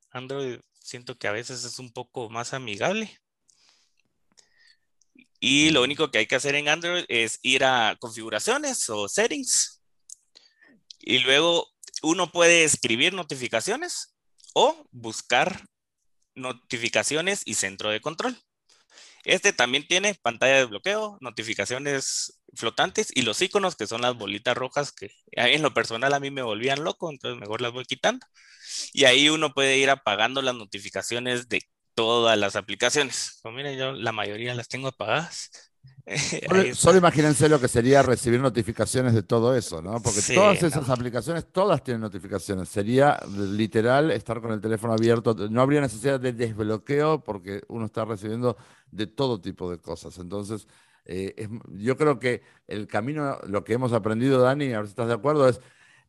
Android siento que a veces es un poco más amigable. Y lo único que hay que hacer en Android es ir a configuraciones o settings. Y luego uno puede escribir notificaciones o buscar notificaciones y centro de control. Este también tiene pantalla de bloqueo, notificaciones flotantes y los iconos que son las bolitas rojas que en lo personal a mí me volvían loco, entonces mejor las voy quitando. Y ahí uno puede ir apagando las notificaciones de todas las aplicaciones. Pues miren, yo la mayoría las tengo apagadas. Solo, imagínense lo que sería recibir notificaciones de todo eso, ¿no? Porque todas esas aplicaciones, todas tienen notificaciones. Sería literal estar con el teléfono abierto. No habría necesidad de desbloqueo porque uno está recibiendo de todo tipo de cosas. Entonces, eh, yo creo que el camino, lo que hemos aprendido, Dani, a ver si estás de acuerdo, es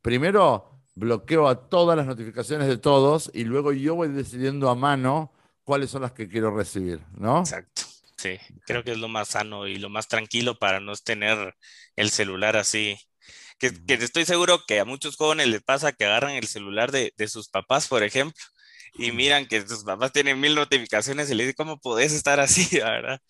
primero bloqueo a todas las notificaciones de todos y luego yo voy decidiendo a mano cuáles son las que quiero recibir, ¿no? Exacto. Sí, creo que es lo más sano y lo más tranquilo para no tener el celular así. Que, estoy seguro que a muchos jóvenes les pasa que agarran el celular de, sus papás, por ejemplo, y miran que sus papás tienen mil notificaciones y les dicen, ¿cómo podés estar así, verdad?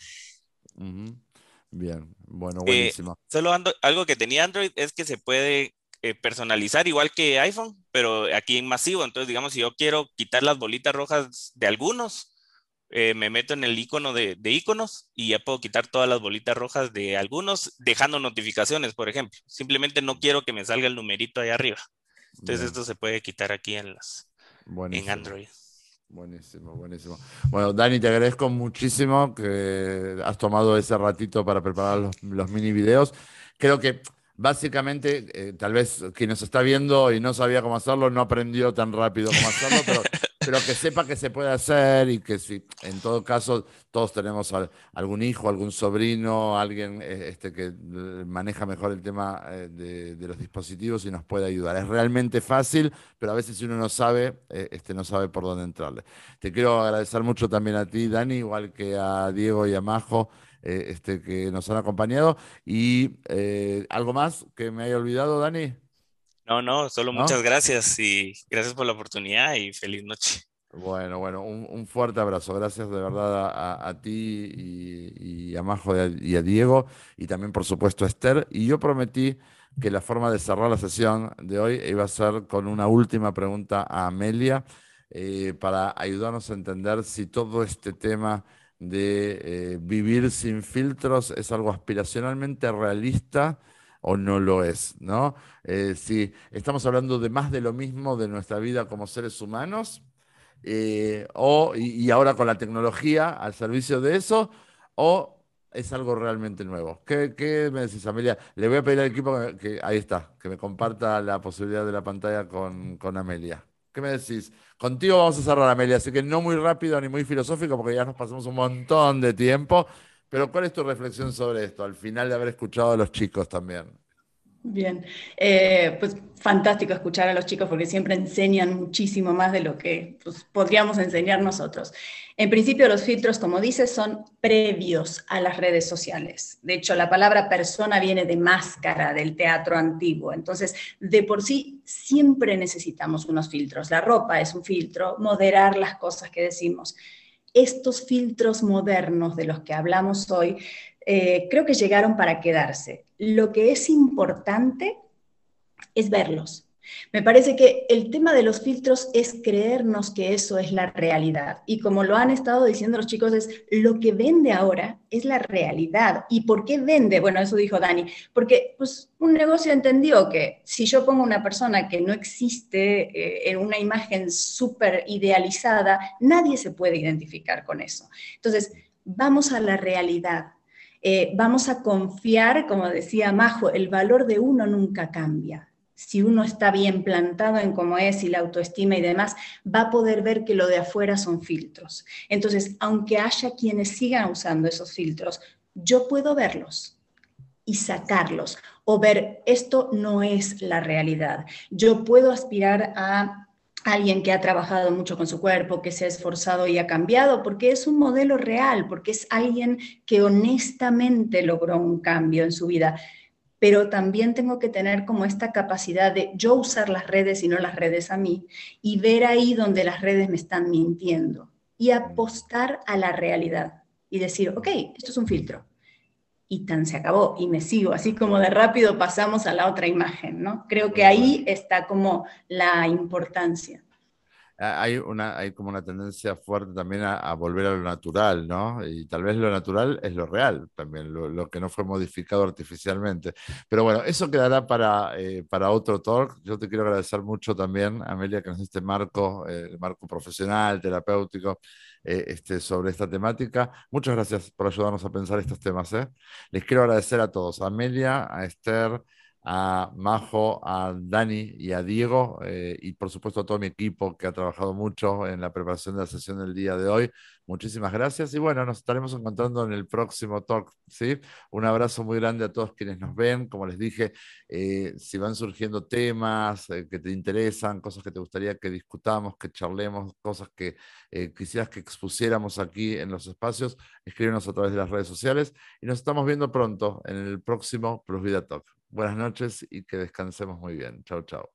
Bien, bueno, eh, buenísimo. solo algo que tenía Android es que se puede eh, personalizar igual que iPhone, pero aquí en masivo. Entonces, digamos, si yo quiero quitar las bolitas rojas de algunos, eh, me meto en el icono de, de, iconos y ya puedo quitar todas las bolitas rojas de algunos, dejando notificaciones, por ejemplo. Simplemente no quiero que me salga el numerito ahí arriba. Entonces, esto se puede quitar aquí en, las, en Android. Buenísimo, buenísimo. Bueno, Dani, te agradezco muchísimo que has tomado ese ratito para preparar los, los mini videos. Creo que básicamente, eh, tal vez quien nos está viendo y no sabía cómo hacerlo, no aprendió tan rápido cómo hacerlo, pero, pero que sepa que se puede hacer y que si en todo caso todos tenemos algún hijo, algún sobrino, alguien eh, este, que maneja mejor el tema eh, de, los dispositivos y nos puede ayudar. Es realmente fácil, pero a veces si uno no sabe, eh, este, no sabe por dónde entrarle. Te quiero agradecer mucho también a ti, Dani, igual que a Diego y a Majo. Este, que nos han acompañado. ¿Y algo más que me haya olvidado, Dani? No, no, solo muchas gracias y gracias por la oportunidad y feliz noche. Bueno, bueno, un, fuerte abrazo. Gracias de verdad a, ti y, a Majo y a, Diego y también por supuesto a Esther. Y yo prometí que la forma de cerrar la sesión de hoy iba a ser con una última pregunta a Amelia eh, para ayudarnos a entender si todo este tema de eh, vivir sin filtros es algo aspiracionalmente realista o no lo es, ¿no? Eh, si estamos hablando de más de lo mismo de nuestra vida como seres humanos, eh, o, y, ahora con la tecnología al servicio de eso, o es algo realmente nuevo. ¿Qué, me decís, Amelia? Le voy a pedir al equipo que, ahí está, que me comparta la posibilidad de la pantalla con, con Amelia. ¿Qué me decís? Contigo vamos a cerrar, Amelia, así que no muy rápido ni muy filosófico, porque ya nos pasamos un montón de tiempo. Pero ¿cuál es tu reflexión sobre esto, al final de haber escuchado a los chicos también? Bien, eh, pues fantástico escuchar a los chicos porque siempre enseñan muchísimo más de lo que pues, podríamos enseñar nosotros. En principio, los filtros, como dices, son previos a las redes sociales. De hecho, la palabra persona viene de máscara del teatro antiguo. Entonces, de por sí, siempre necesitamos unos filtros. La ropa es un filtro, moderar las cosas que decimos estos filtros modernos de los que hablamos hoy, eh, creo que llegaron para quedarse. Lo que es importante es verlos, me parece que el tema de los filtros es creernos que eso es la realidad. Y como lo han estado diciendo los chicos, es lo que vende ahora es la realidad. ¿Y por qué vende? Bueno, eso dijo Dani. Porque pues, un negocio entendió que si yo pongo una persona que no existe eh, en una imagen súper idealizada, nadie se puede identificar con eso. Entonces, vamos a la realidad. Eh, vamos a confiar, como decía Majo, el valor de uno nunca cambia si uno está bien plantado en cómo es y la autoestima y demás, va a poder ver que lo de afuera son filtros. Entonces, aunque haya quienes sigan usando esos filtros, yo puedo verlos y sacarlos o ver esto no es la realidad. Yo puedo aspirar a alguien que ha trabajado mucho con su cuerpo, que se ha esforzado y ha cambiado, porque es un modelo real, porque es alguien que honestamente logró un cambio en su vida pero también tengo que tener como esta capacidad de yo usar las redes y no las redes a mí y ver ahí donde las redes me están mintiendo y apostar a la realidad y decir, ok, esto es un filtro. Y tan se acabó y me sigo, así como de rápido pasamos a la otra imagen, ¿no? Creo que ahí está como la importancia. Hay, una, hay como una tendencia fuerte también a, volver a lo natural, ¿no? Y tal vez lo natural es lo real también, lo, que no fue modificado artificialmente. Pero bueno, eso quedará para, eh, para otro talk. Yo te quiero agradecer mucho también, Amelia, que nos este marco, eh, el marco profesional, terapéutico, eh, este, sobre esta temática. Muchas gracias por ayudarnos a pensar estos temas. Les quiero agradecer a todos, a Amelia, a Esther, a Majo, a Dani y a Diego, eh, y por supuesto a todo mi equipo que ha trabajado mucho en la preparación de la sesión del día de hoy. Muchísimas gracias y bueno, nos estaremos encontrando en el próximo talk. ¿sí? Un abrazo muy grande a todos quienes nos ven. Como les dije, eh, si van surgiendo temas eh, que te interesan, cosas que te gustaría que discutamos, que charlemos, cosas que quisieras que expusiéramos aquí en los espacios, escríbenos a través de las redes sociales y nos estamos viendo pronto en el próximo Plus Vida Talk. Buenas noches y que descansemos muy bien. Chao, chao.